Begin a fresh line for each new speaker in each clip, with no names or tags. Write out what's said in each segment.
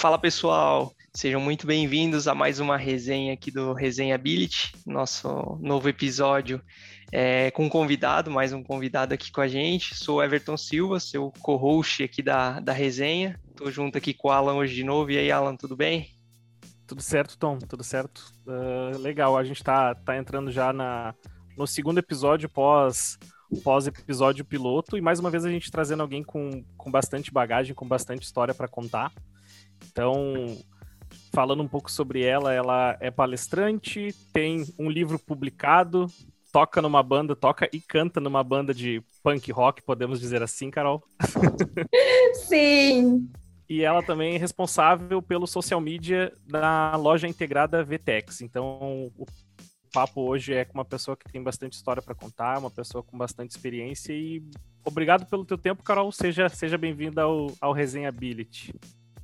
Fala pessoal, sejam muito bem-vindos a mais uma resenha aqui do Resenha Ability, nosso novo episódio é, com um convidado, mais um convidado aqui com a gente. Sou Everton Silva, seu co-host aqui da, da resenha. Estou junto aqui com o Alan hoje de novo. E aí, Alan, tudo bem?
Tudo certo, Tom, tudo certo. Uh, legal, a gente está tá entrando já na, no segundo episódio pós pós episódio piloto e mais uma vez a gente trazendo alguém com, com bastante bagagem, com bastante história para contar. Então, falando um pouco sobre ela, ela é palestrante, tem um livro publicado, toca numa banda, toca e canta numa banda de punk rock, podemos dizer assim, Carol?
Sim.
E ela também é responsável pelo social media da loja integrada VTEX. Então, o papo hoje é com uma pessoa que tem bastante história para contar, uma pessoa com bastante experiência e obrigado pelo teu tempo, Carol. Seja, seja bem-vinda ao, ao Resenha Ability.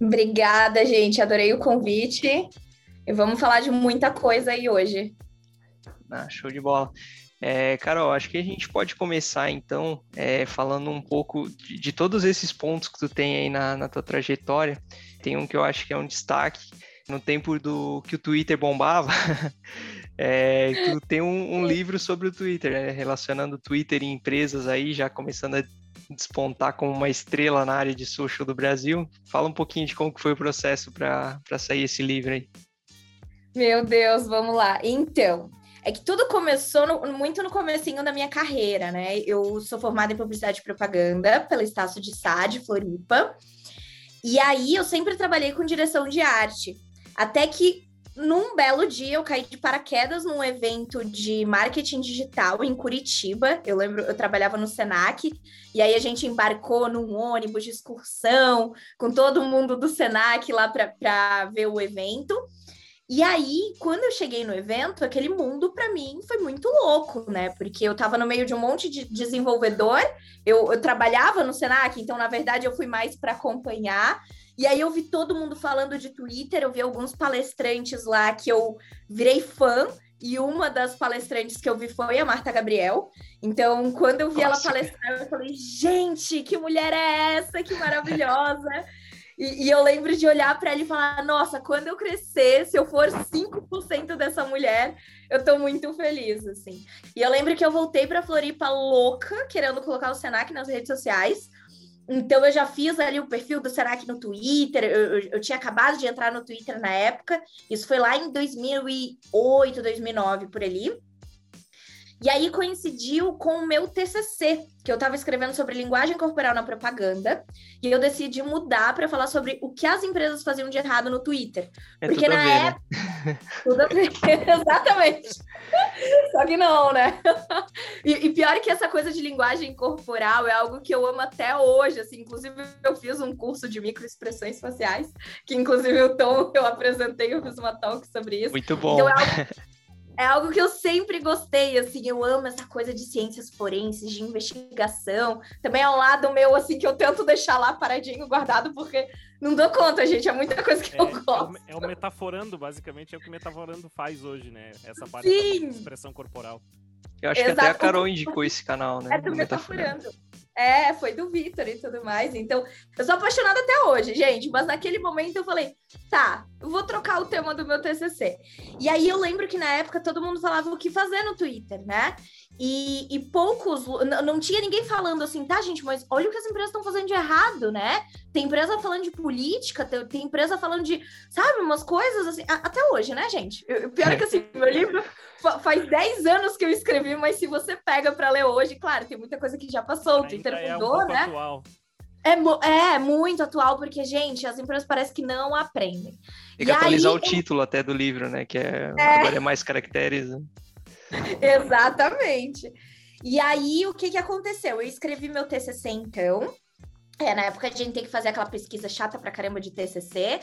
Obrigada, gente. Adorei o convite. E vamos falar de muita coisa aí hoje.
Ah, show de bola. É, Carol, acho que a gente pode começar então é, falando um pouco de, de, todos esses pontos que tu tem aí na, na tua trajetória. Tem um que eu acho que é um destaque. No tempo do que o Twitter bombava, é, tu tem um, um, livro sobre o Twitter, né, relacionando o Twitter e empresas aí, já começando a despontar como uma estrela na área de social do Brasil. Fala um pouquinho de como que foi o processo para sair esse livro aí.
Meu Deus, vamos lá. Então, é que tudo começou no, muito no comecinho da minha carreira, né? Eu sou formada em publicidade e propaganda pela Estácio de Sá, de Floripa. E aí eu sempre trabalhei com direção de arte. Até que num belo dia eu caí de paraquedas num evento de marketing digital em Curitiba. Eu lembro, eu trabalhava no Senac, e aí a gente embarcou num ônibus de excursão com todo mundo do Senac lá para ver o evento. E aí, quando eu cheguei no evento, aquele mundo para mim foi muito louco, né? Porque eu estava no meio de um monte de desenvolvedor, eu, eu trabalhava no Senac, então na verdade eu fui mais para acompanhar. E aí eu vi todo mundo falando de Twitter, eu vi alguns palestrantes lá que eu virei fã. E uma das palestrantes que eu vi foi a Marta Gabriel. Então, quando eu vi Nossa. ela palestrar, eu falei: gente, que mulher é essa? Que maravilhosa! E, e, eu lembro de olhar para ela e falar: nossa, quando eu crescer, se eu for 5% dessa mulher, eu tô muito feliz, assim. E eu lembro que eu voltei para Floripa louca, querendo colocar o Senac nas redes sociais. Então eu já fiz ali o perfil do Senac no Twitter, eu, eu, eu, tinha acabado de entrar no Twitter na época, isso foi lá em 2008, 2009, por ali. E aí coincidiu com o meu TCC, que eu estava escrevendo sobre linguagem corporal na propaganda, e eu decidi mudar para falar sobre o que as empresas faziam de errado no Twitter.
É Porque na ver, né? época. Né?
tudo a ver, exatamente. Só que não, né? E, e, pior que essa coisa de linguagem corporal é algo que eu amo até hoje, assim, inclusive eu fiz um curso de microexpressões faciais, que inclusive o Tom eu apresentei, eu fiz uma talk sobre isso.
Muito bom. Então é algo
é algo que eu sempre gostei, assim, eu amo essa coisa de ciências forenses, de investigação. Também é um lado meu, assim, que eu tento deixar lá paradinho, guardado, porque não dou conta, gente, é muita coisa que
é,
eu gosto.
É o, é o, metaforando, basicamente, é o que o metaforando faz hoje, né? Essa parte Sim. da expressão corporal.
Eu acho Exato. que até a Carol indicou esse canal, né?
É do Metaforando. É, foi do Vitor e tudo mais. Então, eu sou apaixonada até hoje, gente. Mas naquele momento eu falei, tá, eu vou trocar o tema do meu TCC. E aí eu lembro que na época todo mundo falava o que fazer no Twitter, né? E, e poucos, não tinha ninguém falando assim, tá, gente, mas olha o que as empresas estão fazendo de errado, né? Tem empresa falando de política, tem, tem empresa falando de, sabe, umas coisas assim, até hoje, né, gente? O pior é que assim, meu livro faz 10 anos que eu escrevi, mas se você pega para ler hoje, claro, tem muita coisa que já passou, o Twitter
é
mudou,
um
né?
Atual.
É, é muito atual, porque, gente, as empresas parecem que não aprendem.
Tem que e atualizar aí... o título até do livro, né? Que é, é... agora é mais caracteres. Né?
Exatamente. E aí, o que, que aconteceu? Eu escrevi meu TCC, então. É, na época a gente tem que fazer aquela pesquisa chata pra caramba de TCC.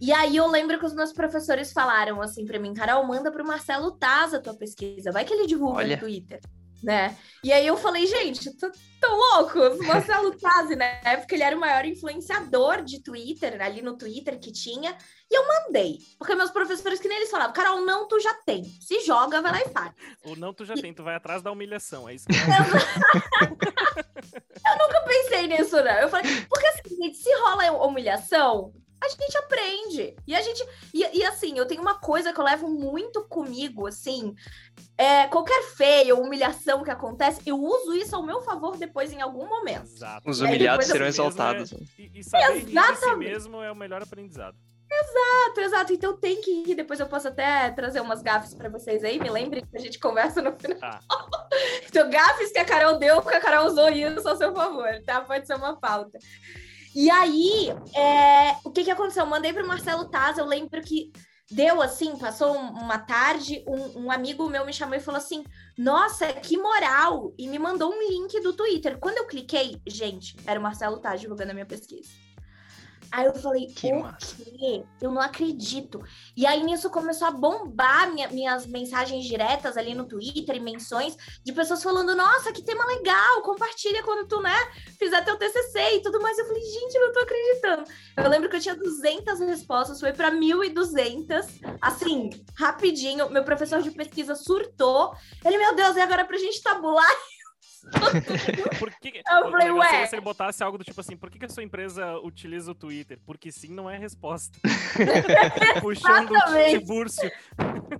E aí eu lembro que os meus professores falaram assim para mim, Carol, manda pro Marcelo Taz a tua pesquisa, vai que ele divulga Olha. no Twitter né? E aí eu falei, gente, tô, tô louco. O Marcelo Tazzi, né? Porque ele era o maior influenciador de Twitter, ali no Twitter que tinha. E eu mandei. Porque meus professores, que nem eles falavam, Carol, não, tu já tem. Se joga, vai lá e faz.
O não, tu já e... tem, tu vai atrás da humilhação. É isso
que eu... eu nunca pensei nisso, né? Eu falei, porque assim, gente, se rola humilhação, a gente aprende. E a gente. E, e, assim, eu tenho uma coisa que eu levo muito comigo, assim. É, qualquer feio, humilhação que acontece, eu uso isso ao meu favor depois em algum momento.
Exato. Os humilhados serão exaltados. É,
e, e saber Exatamente. si mesmo é o melhor aprendizado.
Exato, exato. Então tem que ir. Depois eu posso até trazer umas gafes para vocês aí. Me lembrem que a gente conversa no final. Ah. então, gafes que a Carol deu, que a Carol usou isso ao seu favor, tá? Pode ser uma pauta. E aí, é, o que que aconteceu? Eu mandei pro Marcelo Taz, eu lembro que deu assim, passou uma tarde, um, um, amigo meu me chamou e falou assim: Nossa, que moral! E me mandou um link do Twitter. Quando eu cliquei, gente, era o Marcelo Taz divulgando a minha pesquisa. Aí eu falei, que o massa. quê? Eu não acredito. E aí nisso começou a bombar minha, minhas mensagens diretas ali no Twitter e menções de pessoas falando, nossa, que tema legal, compartilha quando tu, né, fizer teu TCC e tudo mais. Eu falei, gente, eu não tô acreditando. Eu lembro que eu tinha 200 respostas, foi para 1.200, assim, rapidinho. Meu professor de pesquisa surtou. Ele, meu Deus, e agora pra gente tabular?
Por que, eu falei, ué. Se ele botasse algo do tipo assim, por que, que a sua empresa utiliza o Twitter? Porque sim não é resposta. Puxando o Tibúrcio.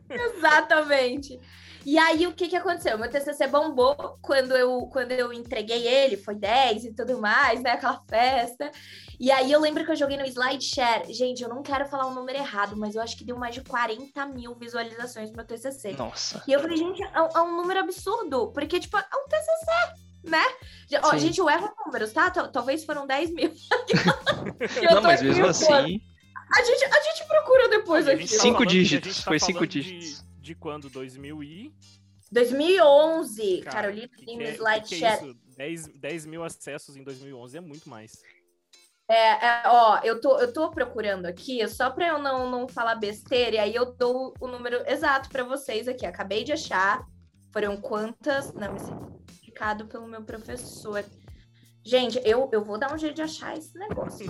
Exatamente. E aí, o que que aconteceu? Meu TCC bombou quando eu, quando eu entreguei ele, foi 10 e tudo mais, né? Aquela festa. E aí, eu lembro que eu joguei no SlideShare. Gente, eu não quero falar o número errado, mas eu acho que deu mais de 40 mil visualizações no meu TCC.
Nossa.
E eu falei, gente, é, é um número absurdo, porque, tipo, é um TCC né? Ó, gente, eu erro números, tá? Talvez foram 10 mil.
não, mas mesmo assim.
A gente, a gente procura depois aqui.
Cinco dígitos, tá foi cinco dígitos.
De, quando? 2000 e...
2011, Cara, Carolina, no é, SlideShare.
É 10, 10 mil acessos em 2011 é muito mais.
É, é, ó, eu tô, eu tô procurando aqui, só para eu não, não falar besteira, e aí eu dou o número exato para vocês aqui. Acabei de achar. Foram quantas? Não, esse é indicado pelo meu professor. Gente, eu, eu vou dar um jeito de achar esse negócio.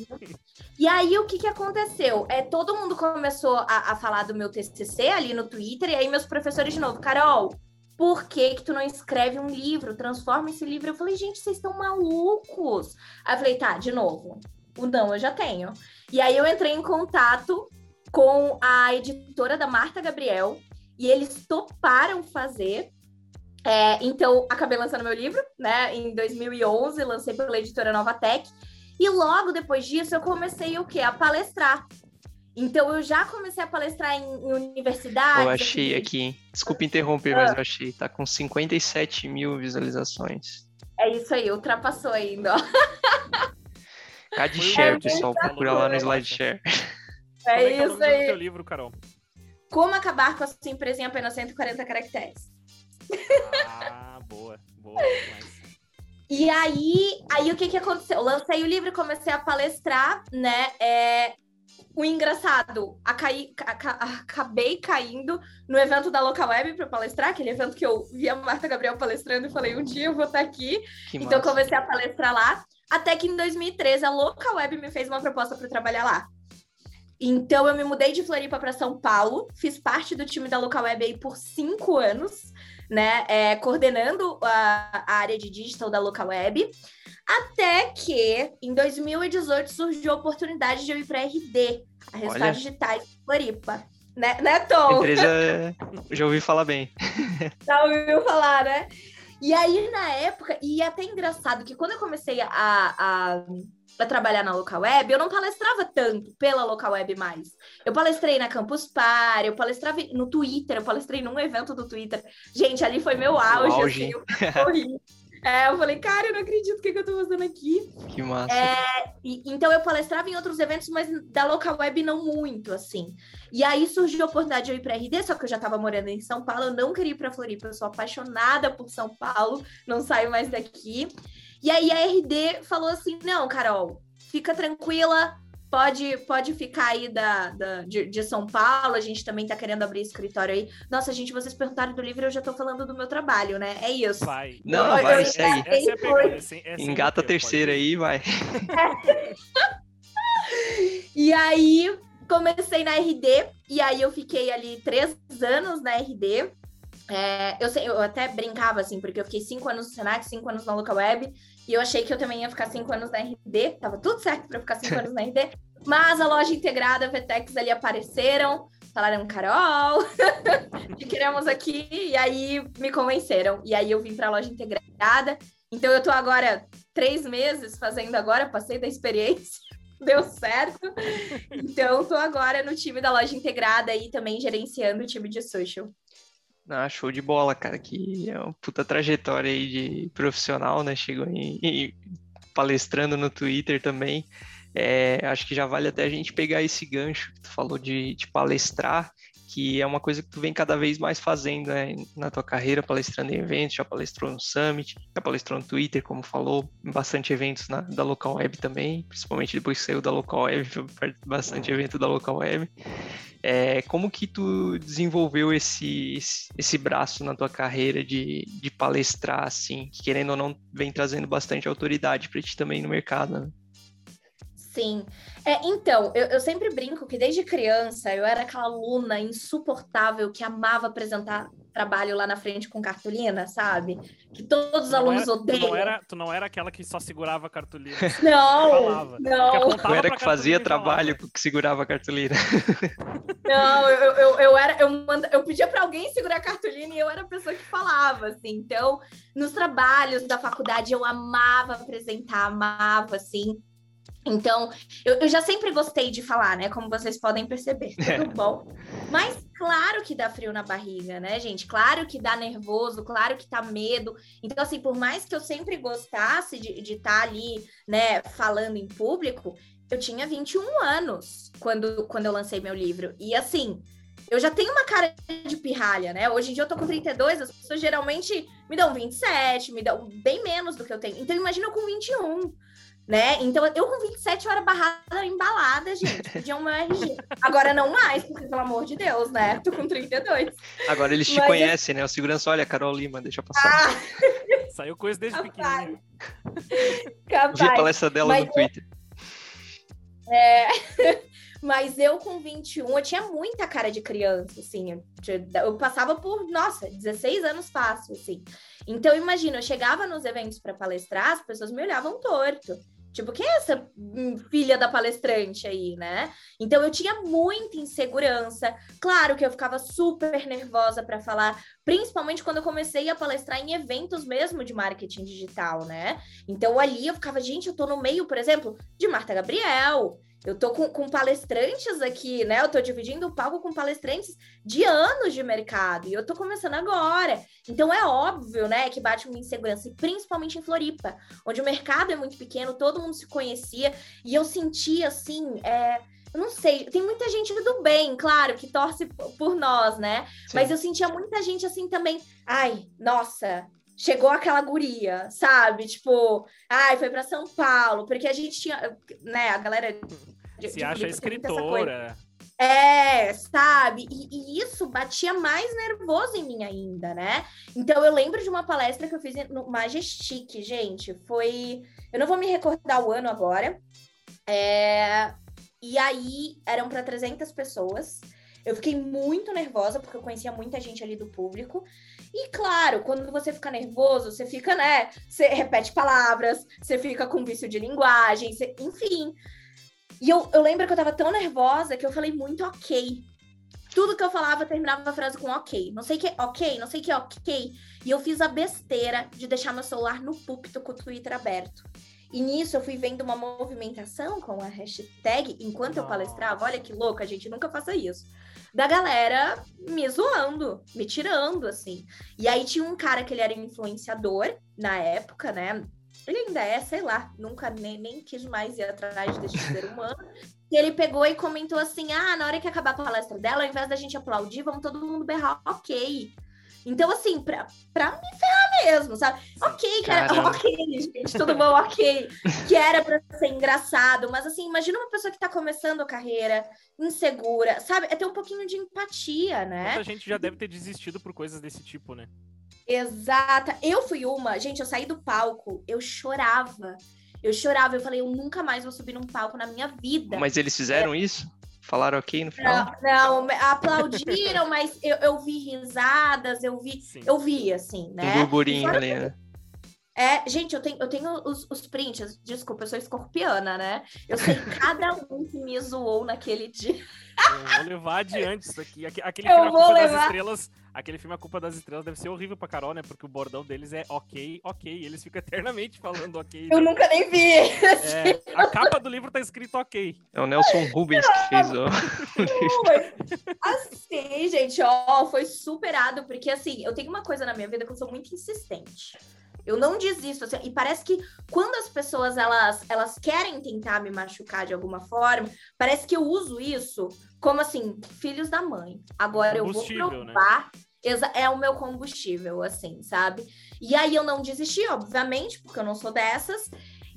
e aí, o que, que aconteceu? É, todo mundo começou a, a falar do meu TCC ali no Twitter, e aí meus professores de novo, Carol, por que que tu não escreve um livro? Transforma esse livro. Eu falei, gente, vocês estão malucos. Aí eu falei, tá, de novo. O não eu já tenho. E aí eu entrei em contato com a editora da Marta Gabriel, e eles toparam fazer é, então, acabei lançando meu livro, né? Em 2011, lancei pela editora Nova Tech. E logo depois disso, eu comecei o quê? A palestrar. Então, eu já comecei a palestrar em, em universidades.
Eu achei aqui, desculpa interromper, mas eu achei, tá com 57 mil visualizações.
É isso aí, ultrapassou ainda, ó.
Cade share, pessoal, procura lá no SlideShare.
É, é isso aí.
Teu livro, Carol.
Como acabar com a sua empresa em apenas 140 caracteres.
Ah, boa, boa.
E aí, aí o que que aconteceu? Eu lancei o livro, comecei a palestrar, né? É, o engraçado, a caí, a, acabei caindo no evento da Local Web para palestrar, aquele evento que eu vi a Marta Gabriel palestrando e falei, um dia eu vou estar aqui. Que então massa. comecei a palestrar lá, até que em 2013 a Local Web me fez uma proposta para trabalhar lá. Então eu me mudei de Floripa para São Paulo, fiz parte do time da Local Web aí por cinco anos né, é, coordenando a, a, área de digital da Local Web, até que em 2018 surgiu a oportunidade de eu ir para RD, a Resultados Digitais Floripa. Né, né Tom?
Empresa, já ouvi falar bem.
Já ouviu falar, né? E aí, na época, e é até engraçado que quando eu comecei a, a para trabalhar na local web, eu não palestrava tanto pela local web mais. Eu palestrei na Campus Party, eu palestrava no Twitter, eu palestrei num evento do Twitter. Gente, ali foi meu auge, auge. Assim, eu É, eu falei, cara, eu não acredito o que, que eu tô fazendo aqui.
Que massa.
É, e, então eu palestrava em outros eventos, mas da local web não muito, assim. E aí surgiu a oportunidade de eu ir para RD, só que eu já estava morando em São Paulo, eu não queria ir para Floripa, eu sou apaixonada por São Paulo, não saio mais daqui. E aí a RD falou assim: não, Carol, fica tranquila, pode, pode ficar aí da, da de, de, São Paulo, a gente também tá querendo abrir escritório aí. Nossa, gente, vocês perguntaram do livro, eu já tô falando do meu trabalho, né? É isso.
Vai. Não, eu, vai, eu, isso aí. Essa é pegada, essa, essa Engata a terceira aí, vai.
e aí, comecei na RD, e aí eu fiquei ali três anos na RD. É, eu, sei, eu até brincava, assim, porque eu fiquei cinco anos no Senac, cinco anos na Local Web, e eu achei que eu também ia ficar cinco anos na RD, tava tudo certo para ficar cinco anos na RD. Mas a loja integrada, a Vetex ali apareceram, falaram, Carol, te queremos aqui, e aí me convenceram. E aí eu vim para a loja integrada. Então eu tô agora três meses fazendo agora, passei da experiência, deu certo. Então tô agora no time da loja integrada e também gerenciando o time de social.
Ah, show de bola, cara, que é uma puta trajetória aí de profissional, né? Chegou em, em palestrando no Twitter também. É, acho que já vale até a gente pegar esse gancho que tu falou de, de palestrar, que é uma coisa que tu vem cada vez mais fazendo né, na tua carreira, palestrando em eventos, já palestrou no Summit, já palestrou no Twitter, como falou, bastante eventos na, da Local Web também, principalmente depois que saiu da Local Web, bastante evento da Local Web. É, como que tu desenvolveu esse, esse braço na tua carreira de, de palestrar, assim, que querendo ou não vem trazendo bastante autoridade para ti também no mercado, né?
Sim. É, então, eu, eu, sempre brinco que desde criança eu era aquela aluna insuportável que amava apresentar trabalho lá na frente com cartolina, sabe? Que todos os alunos
era,
odeiam.
Tu não, era, tu não era aquela que só segurava a cartolina.
não, não.
Tu era que fazia trabalho que segurava a cartolina.
Não, eu, eu, eu era, eu, manda, eu pedia para alguém segurar a cartolina e eu era a pessoa que falava, assim. Então, nos trabalhos da faculdade eu amava apresentar, amava, assim. Então, eu, eu, já sempre gostei de falar, né? Como vocês podem perceber, tudo bom. Mas claro que dá frio na barriga, né, gente? Claro que dá nervoso, claro que tá medo. Então, assim, por mais que eu sempre gostasse de estar tá ali, né, falando em público, eu tinha 21 anos quando, quando eu lancei meu livro. E assim, eu já tenho uma cara de pirralha, né? Hoje em dia eu tô com 32, as pessoas geralmente me dão 27, me dão bem menos do que eu tenho. Então, imagina eu com 21 né? Então, eu com 27 horas barrada embalada, gente, pediam meu RG. Agora não mais, porque pelo amor de Deus, né? Tô com 32.
Agora eles te Mas... conhecem, né? O segurança, olha, Carol Lima, deixa eu passar.
Ah. Saiu coisa desde pequenininho.
Capaz. Vi a palestra dela Mas no Twitter.
É... Mas eu com 21, eu tinha muita cara de criança, assim. Eu, passava por, nossa, 16 anos fácil, assim. Então, imagina, eu chegava nos eventos para palestrar, as pessoas me olhavam torto. Tipo, quem é essa filha da palestrante aí, né? Então eu tinha muita insegurança. Claro que eu ficava super nervosa para falar, principalmente quando eu comecei a palestrar em eventos mesmo de marketing digital, né? Então ali eu ficava, gente, eu tô no meio, por exemplo, de Marta Gabriel. Eu tô com, com, palestrantes aqui, né? Eu tô dividindo o palco com palestrantes de anos de mercado e eu tô começando agora. Então é óbvio, né, que bate uma insegurança, e principalmente em Floripa, onde o mercado é muito pequeno, todo mundo se conhecia e eu sentia assim, é, eu não sei, tem muita gente do bem, claro, que torce por nós, né? Sim. Mas eu sentia muita gente assim também, ai, nossa, chegou aquela guria, sabe? Tipo, ai, foi para São Paulo, porque a gente tinha, né, a galera
de, se de acha escritora.
É, sabe? E, e, isso batia mais nervoso em mim ainda, né? Então eu lembro de uma palestra que eu fiz no Majestic, gente. Foi. Eu não vou me recordar o ano agora. É... E aí eram para 300 pessoas. Eu fiquei muito nervosa, porque eu conhecia muita gente ali do público. E claro, quando você fica nervoso, você fica, né? Você repete palavras, você fica com vício de linguagem, você... enfim. E eu, eu lembro que eu tava tão nervosa que eu falei muito ok. Tudo que eu falava terminava a frase com ok. Não sei que ok, não sei que ok. E eu fiz a besteira de deixar meu celular no púlpito com o Twitter aberto. E nisso eu fui vendo uma movimentação com a hashtag enquanto eu palestrava. Olha que louca, gente, nunca faça isso da galera me zoando, me tirando, assim. E aí tinha um cara que ele era influenciador na época, né? Ele ainda é, sei lá, nunca nem, nem quis mais ir atrás desse ser humano. E ele pegou e comentou assim: ah, na hora que acabar a palestra dela, ao invés da gente aplaudir, vamos todo mundo berrar, ok. Então, assim, pra, pra me ferrar mesmo, sabe? Ok, cara, Caramba. ok, gente, tudo bom, ok. que era pra ser engraçado, mas assim, imagina uma pessoa que tá começando a carreira, insegura, sabe? É ter um pouquinho de empatia, né?
Muita gente já deve ter desistido por coisas desse tipo, né?
Exata. Eu fui uma, gente, eu saí do palco, eu chorava. Eu chorava, eu falei, eu nunca mais vou subir num palco na minha vida.
Mas eles fizeram é. isso? Falaram ok no final?
Não, não aplaudiram, mas eu, eu vi risadas, eu vi, Sim. eu vi, assim, né?
Um burburinho ali, né?
É, gente, eu tenho, eu tenho os, os prints. Desculpa, eu sou escorpiana, né? Eu sei cada um que me zoou naquele dia.
Eu vou levar adiante isso aqui. Aquele eu Culpa levar. das Estrelas. Aquele filme A Culpa das Estrelas deve ser horrível pra Carol, né? Porque o bordão deles é ok, ok. Eles ficam eternamente falando ok.
Eu nunca nem vi.
É, a capa do livro tá escrito ok.
É o Nelson Rubens que fez o.
assim, gente, ó, foi superado, porque assim, eu tenho uma coisa na minha vida que eu sou muito insistente. Eu não desisto. Assim, e parece que quando as pessoas elas, elas querem tentar me machucar de alguma forma, parece que eu uso isso como assim, filhos da mãe. Agora eu vou né? provar. Né? É o meu combustível, assim, sabe? E aí eu não desisti, obviamente, porque eu não sou dessas.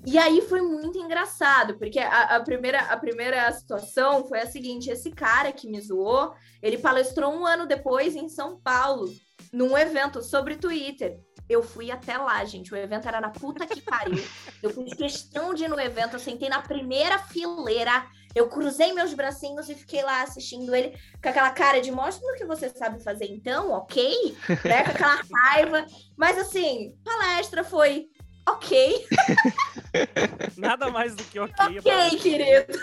E aí foi muito engraçado, porque a, a, primeira, a primeira situação foi a seguinte: esse cara que me zoou, ele palestrou um ano depois em São Paulo, num evento sobre Twitter. Eu fui até lá, gente. O evento era na puta que pariu. Eu fiz questão de ir no evento, eu sentei na primeira fileira. Eu cruzei meus bracinhos e fiquei lá assistindo ele com aquela cara de mostra o que você sabe fazer então, ok? Né? Com aquela raiva. Mas assim, palestra foi ok.
Nada mais do que ok.
Ok, querido.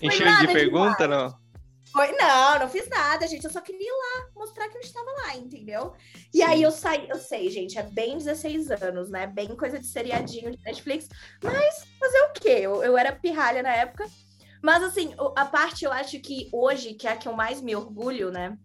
Encheu de pergunta, demais. não?
Foi, não, não fiz nada, gente. Eu só queria ir lá mostrar que eu estava lá, entendeu? E Sim. aí eu saí, eu sei, gente, é bem 16 anos, né? Bem coisa de seriadinho de Netflix. Mas fazer o quê? Eu, eu era pirralha na época. Mas assim, a parte eu acho que hoje, que é a que eu mais me orgulho, né?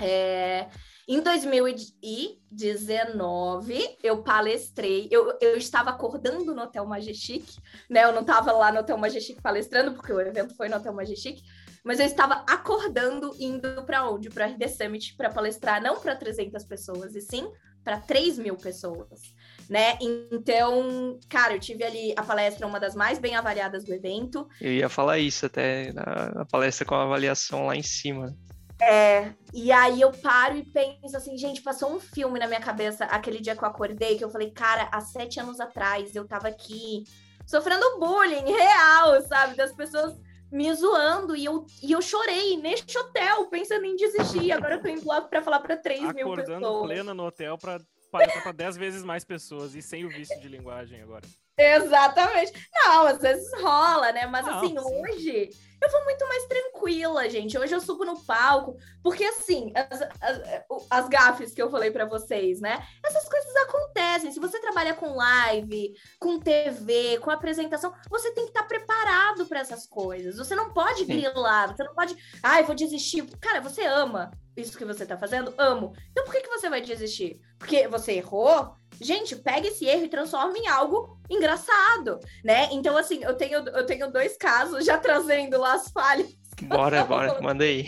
É, em 2019, eu palestrei, eu, eu estava acordando no Hotel Majestic, né? Eu não estava lá no Hotel Majestic palestrando, porque o evento foi no Hotel Majestic, mas eu estava acordando indo para onde? Para RD Summit para palestrar não para 300 pessoas, e sim para 3 mil pessoas, né? Então, cara, eu tive ali a palestra uma das mais bem avaliadas do evento.
Eu ia falar isso até na, palestra com a avaliação lá em cima.
É, e aí eu paro e penso assim, gente, passou um filme na minha cabeça aquele dia que eu acordei, que eu falei, cara, há sete anos atrás eu tava aqui sofrendo bullying real, sabe? Das pessoas me zoando e eu, e eu chorei neste hotel, pensando em desistir. Agora eu tô indo lá pra falar pra 3 Acordando mil pessoas.
Acordando plena no hotel pra palestrar pra 10 vezes mais pessoas e sem o vício de linguagem agora.
Exatamente. Não, às vezes rola, né? Mas Não, assim, sim. hoje eu vou muito mais tranquila, gente. Hoje eu subo no palco, porque assim, as, as, as gafes que eu falei para vocês, né? Essas coisas acontecem. Se você trabalha com live, com TV, com apresentação, você tem que estar tá preparado para essas coisas. Você não pode grilar, você não pode, ai, vou desistir. Cara, você ama isso que você tá fazendo? Amo. Então por que, que você vai desistir? Porque você errou? Gente, pega esse erro e transforma em algo engraçado, né? Então, assim, eu tenho, eu tenho dois casos já trazendo lá as falhas.
Bora, bora, manda aí.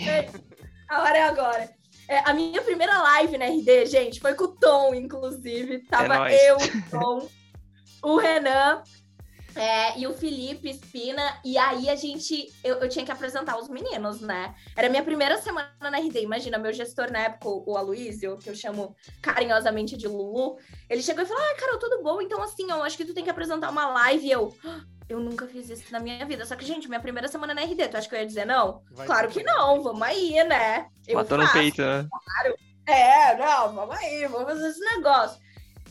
A hora é agora. É, a minha primeira live na RD, gente, foi com o Tom, inclusive. Tava é eu, o Tom, o Renan é, e o Felipe Espina, e aí a gente, eu, eu, tinha que apresentar os meninos, né? Era minha primeira semana na RD, imagina, meu gestor na época, o Aloysio, que eu chamo carinhosamente de Lulu, ele chegou e falou, ah, Carol, tudo bom? Então, assim, eu acho que tu tem que apresentar uma live, e eu... Ah, eu nunca fiz isso na minha vida. Só que, gente, minha primeira semana na RD, tu acha que eu ia dizer não? Vai claro que não, vamos aí, né?
Eu Matou faço, no peito, né?
Claro. É, não, vamos aí, vamos fazer esse negócio.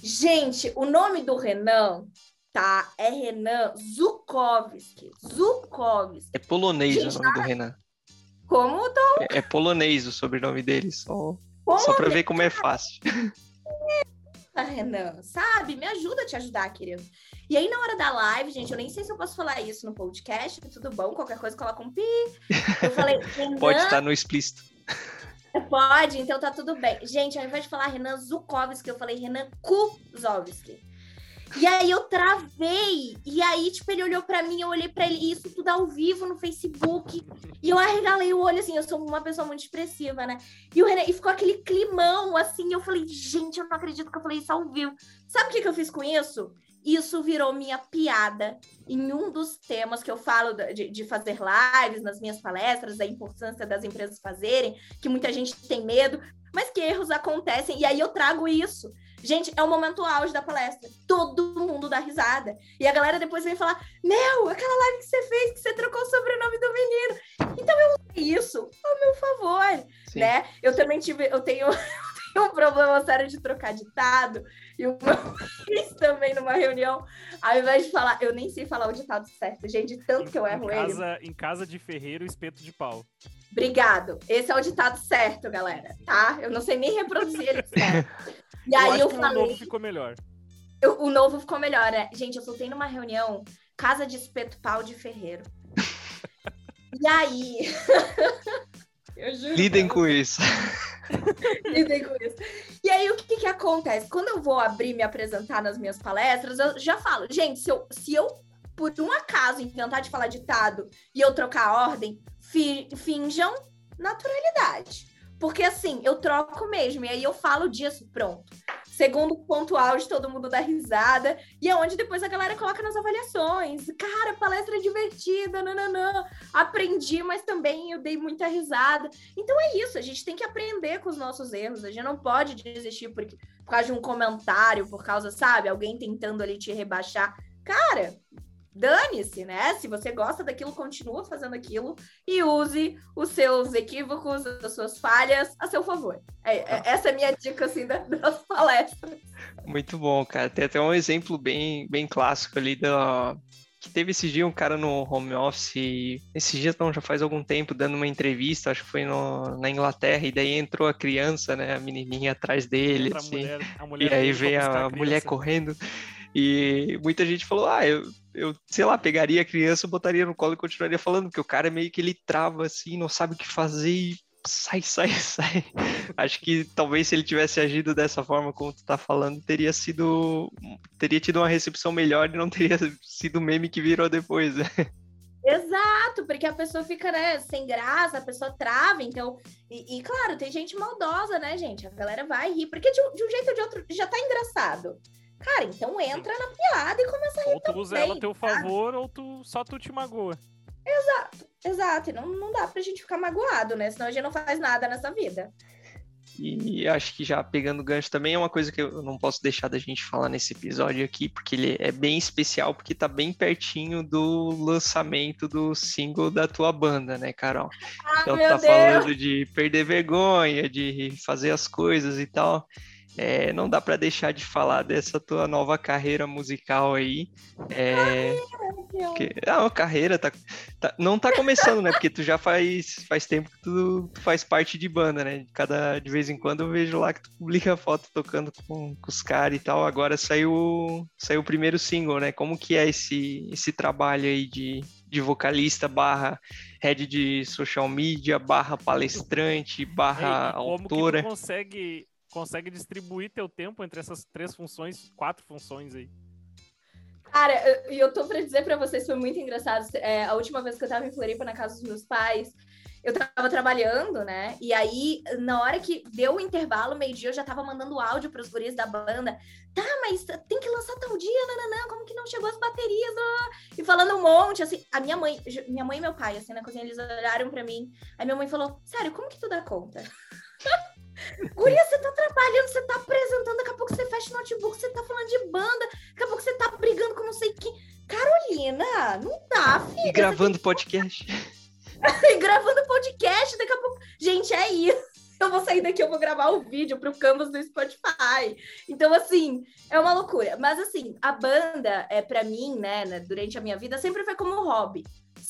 Gente, o nome do Renan tá? É Renan Zukovski. Zukovski.
É polonês Gente, o nome do Renan.
Como, Tom?
É, é polonês o sobrenome dele, só, só pra ver como é fácil.
É, Renan, sabe? Me ajuda a te ajudar, querido. E aí, na hora da live, gente, eu nem sei se eu posso falar isso no podcast, tudo bom, qualquer coisa coloca um pi. Eu falei, Renan...
Pode estar no explícito.
Pode, então tá tudo bem. Gente, ao invés de falar Renan Zukovski, eu falei Renan Kuzovski. E aí eu travei. E aí, tipo, ele olhou para mim, eu olhei para ele, isso tudo ao vivo no Facebook. E eu arregalei o olho, assim, eu sou uma pessoa muito expressiva, né? E o René, e ficou aquele climão, assim, eu falei, gente, eu não acredito que eu falei isso ao vivo. Sabe o que, que eu fiz com isso? Isso virou minha piada em um dos temas que eu falo de, de, fazer lives nas minhas palestras, a importância das empresas fazerem, que muita gente tem medo, mas que erros acontecem, e aí eu trago isso. Gente, é o momento auge da palestra. Todo mundo dá risada. E a galera depois vem falar: Meu, aquela live que você fez, que você trocou o sobrenome do menino. Então eu usei isso ao meu favor, Sim. né? Eu também tive, eu tenho, tinha um problema sério de trocar ditado, e meu ex também numa reunião, ao invés de falar, eu nem sei falar o ditado certo, gente, tanto que eu erro
em casa,
ele.
Em casa de ferreiro, espeto de pau.
Obrigado. Esse é o ditado certo, galera, tá? Eu não sei nem reproduzir ele certo. E aí eu,
eu
falei.
O novo ficou melhor.
Eu, o novo ficou melhor, né? Gente, eu soltei numa reunião casa de espeto pau de ferreiro. e aí.
Lidem com isso.
Lidem com isso. E aí, o que que acontece? Quando eu vou abrir me apresentar nas minhas palestras, eu já falo, gente, se eu, se eu por um acaso inventar de falar ditado e eu trocar a ordem, fi, finjam naturalidade. Porque assim, eu troco mesmo, e aí eu falo disso, pronto. Segundo ponto áudio, todo mundo dá risada. E é onde depois a galera coloca nas avaliações. Cara, palestra divertida, nananã. Aprendi, mas também eu dei muita risada. Então é isso, a gente tem que aprender com os nossos erros. A gente não pode desistir por, por causa de um comentário, por causa, sabe, alguém tentando ali te rebaixar. Cara, dane-se, né? Se você gosta daquilo, continua fazendo aquilo e use os seus equívocos, as suas falhas a seu favor. É, é, essa é a minha dica, assim, das palestras.
Muito bom, cara. Tem até um exemplo bem, bem clássico ali da... Que teve esse dia um cara no home office, esse dia não, já faz algum tempo, dando uma entrevista, acho que foi no, na Inglaterra, e daí entrou a criança, né, a menininha atrás dele, assim, a mulher, a mulher e aí veio a, a mulher correndo, e muita gente falou, ah, eu, eu, sei lá, pegaria a criança, botaria no colo e continuaria falando, porque o cara meio que ele trava assim, não sabe o que fazer e sai, sai, sai. Acho que talvez se ele tivesse agido dessa forma como tu tá falando, teria sido teria tido uma recepção melhor e não teria sido o meme que virou depois, né?
Exato, porque a pessoa fica, né, sem graça, a pessoa trava, então. E, e, claro, tem gente maldosa, né, gente? A galera vai rir, porque de, de um jeito ou de outro já tá engraçado. Cara, então entra na piada e começa a rir
Ou tu usa ela a teu favor, ou tu, só tu te magoa.
Exato, exato. E não, não dá pra gente ficar magoado, né? Senão a gente não faz nada nessa vida.
E acho que já pegando gancho também é uma coisa que eu não posso deixar da gente falar nesse episódio aqui, porque ele é bem especial, porque tá bem pertinho do lançamento do single da tua banda, né, Carol?
Ah,
então tá
Deus.
falando de perder vergonha, de fazer as coisas e tal é, não dá para deixar de falar dessa tua nova carreira musical aí. É, que, ah, a carreira tá, tá, não tá começando, né? Porque tu já faz, faz tempo que tu, tu, faz parte de banda, né? Cada, de vez em quando eu vejo lá que tu publica foto tocando com, com os caras e tal. Agora saiu, saiu o primeiro single, né? Como que é esse, esse trabalho aí de, de vocalista barra head de social media, barra palestrante, barra Ei,
como
autora.
Que tu consegue consegue distribuir teu tempo entre essas três funções, quatro funções aí?
Cara, e eu, eu tô pra dizer pra vocês, foi muito engraçado. É, a última vez que eu tava em Floripa, na casa dos meus pais, eu tava trabalhando, né? E aí, na hora que deu o intervalo, meio-dia, eu já tava mandando áudio pros guris da banda. Tá, mas tem que lançar tal dia, nananã, como que não chegou as baterias? E falando um monte, assim. A minha mãe, minha mãe e meu pai, assim, na cozinha, eles olharam pra mim. Aí minha mãe falou, sério, como que tu dá conta? Guria, você tá trabalhando, você tá apresentando, daqui a pouco você fecha o notebook, você tá falando de banda, daqui a pouco você tá brigando com não sei quem. Carolina, não dá, filha.
E gravando podcast.
e gravando podcast, daqui a pouco. Gente, é isso. Eu vou sair daqui, eu vou gravar o vídeo pro Canvas do Spotify. Então, assim, é uma loucura. Mas, assim, a banda, é para mim, né, durante a minha vida, sempre foi como um hobby.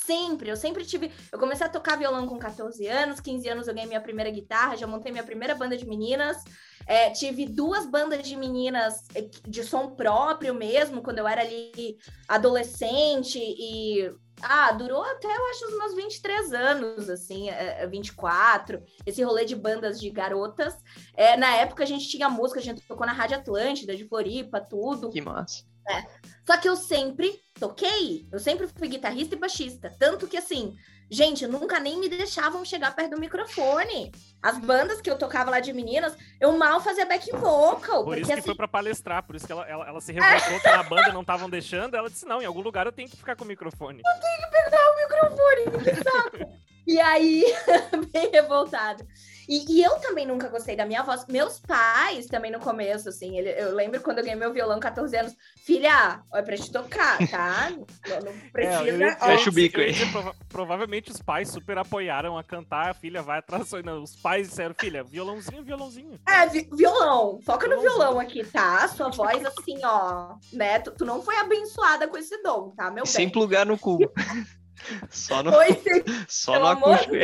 Sempre, eu sempre tive. Eu comecei a tocar violão com 14 anos, 15 anos eu ganhei minha primeira guitarra, já montei minha primeira banda de meninas. É, tive duas bandas de meninas é, de som próprio mesmo, quando eu era ali adolescente e. Ah, durou até eu acho os meus 23 anos, assim, 24. É, esse rolê de bandas de garotas. É, na época a gente tinha música, a gente tocou na Rádio Atlântida, de Floripa, tudo.
Que massa.
É. Só que eu sempre toquei, eu sempre fui guitarrista e baixista. Tanto que, assim, gente, nunca nem me deixavam chegar perto do microfone. As bandas que eu tocava lá de meninas, eu mal fazia back vocal.
Por
porque,
isso que
assim...
foi pra palestrar, por isso que ela, ela, ela se revoltou que na banda não estavam deixando. Ela disse: não, em algum lugar eu tenho que ficar com o microfone.
Eu tenho que pegar o microfone, que saco. e aí, bem revoltada. E, e, eu também nunca gostei da minha voz. Meus pais também no começo, assim, ele, eu lembro quando eu ganhei meu violão 14 anos, filha, é pra te tocar, tá? Não, não é, precisa. É,
Fecha o bico aí.
Prova provavelmente os pais super apoiaram a cantar, a filha vai atrás. Não, os pais disseram, filha, violãozinho, violãozinho.
É, vi violão. Foca no violão aqui, tá? Sua voz, assim, ó, né? Tu, tu, não foi abençoada com esse dom, tá, meu bem?
Sem plugar no cubo. Só no, Oi, só no acústico.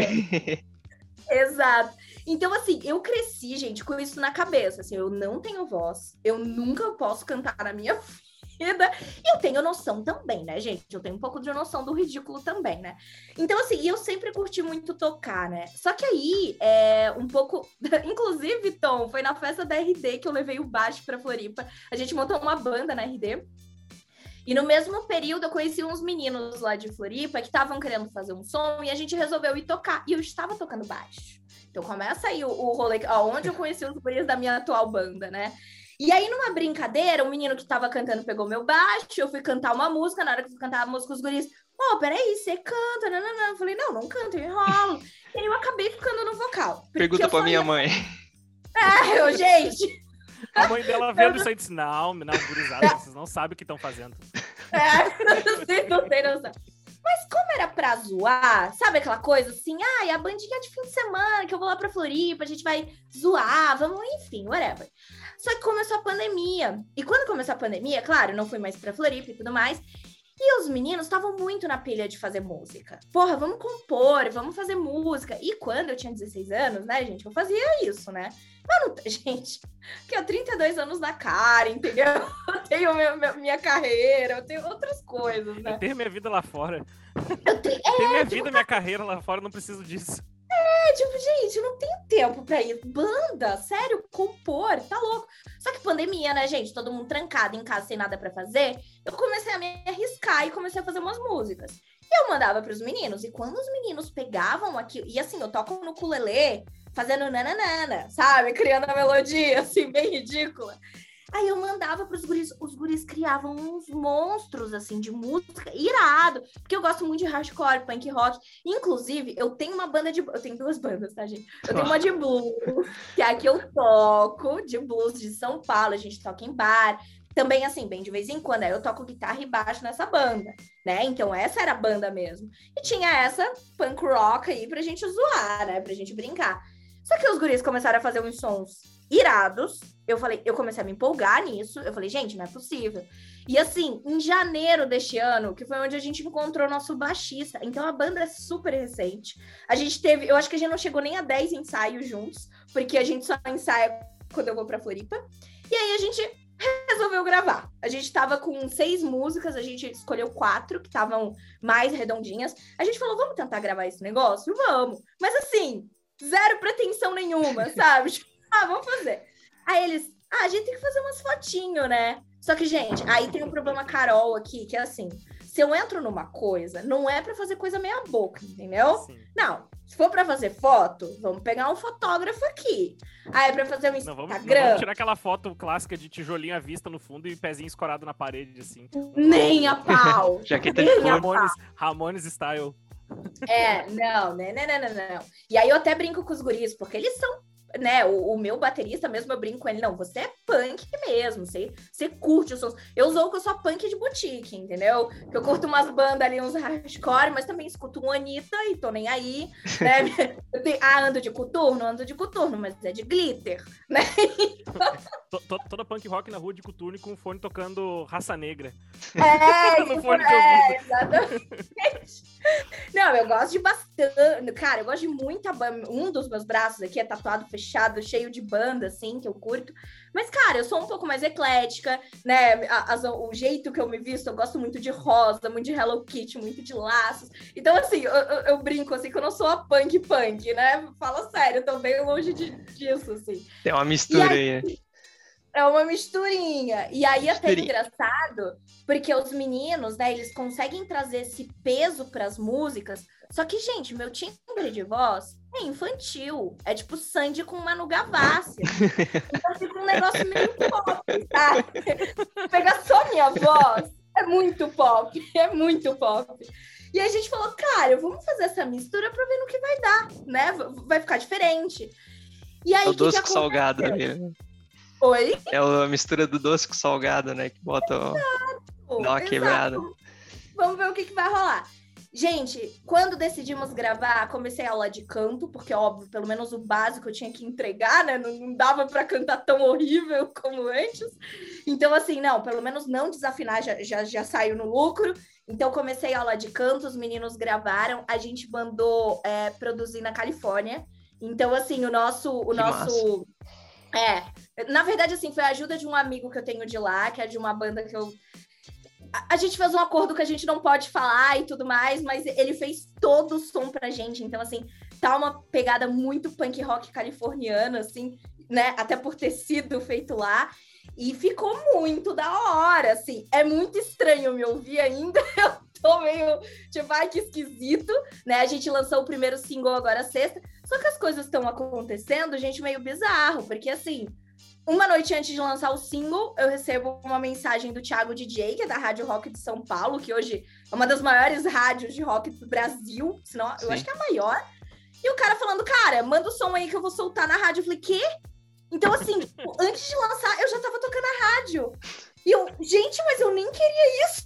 Exato. Então, assim, eu cresci, gente, com isso na cabeça. Assim, eu não tenho voz, eu nunca posso cantar na minha vida. E eu tenho noção também, né, gente? Eu tenho um pouco de noção do ridículo também, né? Então, assim, eu sempre curti muito tocar, né? Só que aí, é um pouco. Inclusive, Tom, foi na festa da RD que eu levei o baixo pra Floripa. A gente montou uma banda na RD. E no mesmo período eu conheci uns meninos lá de Floripa que estavam querendo fazer um som e a gente resolveu ir tocar. E eu estava tocando baixo. Então começa aí o, o rolê, onde eu conheci os guris da minha atual banda, né? E aí, numa brincadeira, um menino que tava cantando pegou meu baixo, eu fui cantar uma música, na hora que eu fui cantar a música, os guris, ô, oh, peraí, você canta, não, não, não. Eu falei, não, não canto, eu enrolo. e aí eu acabei ficando no vocal.
Pergunta pra minha mãe.
É, eu, gente...
A mãe dela vendo isso aí disse, não, não, gurizada, vocês não sabem o que estão fazendo.
É, não não sei. Mas como era pra zoar, sabe aquela coisa assim, ah, a bandinha de fim de semana, que eu vou lá pra Floripa, a gente vai zoar, vamos, enfim, whatever. Só que começou a pandemia. E quando começou a pandemia, claro, não fui mais pra Floripa e tudo mais. E os meninos estavam muito na pilha de fazer música. Porra, vamos compor, vamos fazer música. E quando eu tinha 16 anos, né, gente, eu fazia isso, né? Mano, gente, que eu 32 anos na cara, entendeu? Eu tenho meu, meu, minha carreira, eu tenho outras coisas, né?
Eu tenho minha vida lá fora. Eu tenho, é, minha tipo, vida, minha carreira lá fora, não preciso disso.
É, tipo, gente, não tenho tempo pra ir. Banda, sério, compor, tá louco. Só que pandemia, né, gente? Todo mundo trancado em casa sem nada para fazer. Eu comecei a me arriscar e comecei a fazer umas músicas. E eu mandava pros meninos. E quando os meninos pegavam aqui, e assim, eu toco no ukulele, fazendo nananana, sabe? Criando a melodia, assim, bem ridícula. Aí eu mandava pros guris, os guris criavam uns monstros, assim, de música, irado, porque eu gosto muito de hardcore, punk rock. Inclusive, eu tenho uma banda de... Eu tenho duas bandas, tá, gente? Eu tenho uma de blues, que é a que eu toco, de blues de São Paulo, a gente toca em bar. Também, assim, bem de vez em quando, eu toco guitarra e baixo nessa banda, né? Então, essa era a banda mesmo. E tinha essa punk rock aí pra gente zoar, né? Pra gente brincar. Só que os guris começaram a fazer uns sons irados. Eu falei, eu comecei a me empolgar nisso. Eu falei, gente, não é possível. E assim, em janeiro deste ano, que foi onde a gente encontrou nosso baixista. Então a banda é super recente. A gente teve, eu acho que a gente não chegou nem a 10 ensaios juntos, porque a gente só ensaia quando eu vou pra Floripa. E aí a gente resolveu gravar. A gente tava com seis músicas, a gente escolheu quatro que estavam mais redondinhas. A gente falou, vamos tentar gravar esse negócio? Vamos. Mas assim, zero pretensão nenhuma, sabe? Ah, vamos fazer. Aí eles, ah, a gente tem que fazer umas fotinhos, né? Só que, gente, aí tem um problema Carol aqui, que é assim, se eu entro numa coisa, não é para fazer coisa meia boca, entendeu? Sim. Não, se for para fazer foto, vamos pegar um fotógrafo aqui. Aí é para fazer um Instagram. Não, vamos, não, vamos
tirar aquela foto clássica de tijolinho à vista no fundo e pezinho escorado na parede, assim.
Nem a pau.
Jaqueta de
Ramones, Ramones style.
É, não, né, não, não, não, não. E aí eu até brinco com os guris, porque eles são né, o, o, meu baterista mesmo, eu brinco com ele, não, você é punk mesmo, você, você curte os sons. Eu sou que eu sou punk de boutique, entendeu? Que eu curto umas bandas ali, uns hardcore, mas também escuto um Anitta e tô nem aí, né? Eu tenho, ah, ando de coturno, ando de coturno, mas é de glitter, né?
Toda punk rock na rua de coturno e com o fone tocando Raça Negra.
É, no fone é, exatamente. Não, eu gosto de bastante, cara, eu gosto de muita banda. Um dos meus braços aqui é tatuado fechado, cheio de banda, assim, que eu curto. Mas, cara, eu sou um pouco mais eclética, né? As, o jeito que eu me visto, eu gosto muito de rosa, muito de Hello Kitty, muito de laços. Então, assim, eu, eu, eu brinco, assim, que eu não sou a punk punk, né? Fala sério, eu tô bem longe de, disso, assim.
Tem uma mistura aí, aí.
É uma misturinha. E aí é até engraçado, porque os meninos, né, eles conseguem trazer esse peso para as músicas. Só que, gente, meu timbre de voz é infantil. É tipo Sandy com Manu Gavassi. então fica um negócio meio pop, sabe? Pegar só minha voz, é muito pop. É muito pop. E a gente falou, cara, vamos fazer essa mistura para ver no que vai dar, né? Vai ficar diferente.
E aí, é o doce que salgado ali.
Oi?
É a mistura do doce com salgado, né? Que bota. Exato, dá uma exato. quebrada.
Vamos ver o que, que vai rolar. Gente, quando decidimos gravar, comecei a aula de canto, porque, óbvio, pelo menos o básico eu tinha que entregar, né? Não, não dava para cantar tão horrível como antes. Então, assim, não, pelo menos não desafinar já, já, já saiu no lucro. Então, comecei a aula de canto, os meninos gravaram, a gente mandou é, produzir na Califórnia. Então, assim, o nosso. O nosso É. Na verdade, assim, foi a ajuda de um amigo que eu tenho de lá, que é de uma banda que eu a, gente fez um acordo que a gente não pode falar e tudo mais, mas ele fez todo o som pra gente. Então, assim, tá uma pegada muito punk rock californiana, assim, né? Até por ter sido feito lá. E ficou muito da hora, assim. É muito estranho me ouvir ainda. Eu tô meio, tipo, ai, que esquisito, né? A gente lançou o primeiro single agora sexta. Só que as coisas estão acontecendo, gente, meio bizarro. Porque, assim, uma noite antes de lançar o single, eu recebo uma mensagem do Thiago DJ, que é da Rádio Rock de São Paulo, que hoje é uma das maiores rádios de rock do Brasil, senão Sim. eu acho que é a maior. E o cara falando, cara, manda o som aí que eu vou soltar na rádio. Eu falei, quê? Então, assim, antes de lançar, eu já tava tocando a rádio. E eu, gente, mas eu nem queria isso.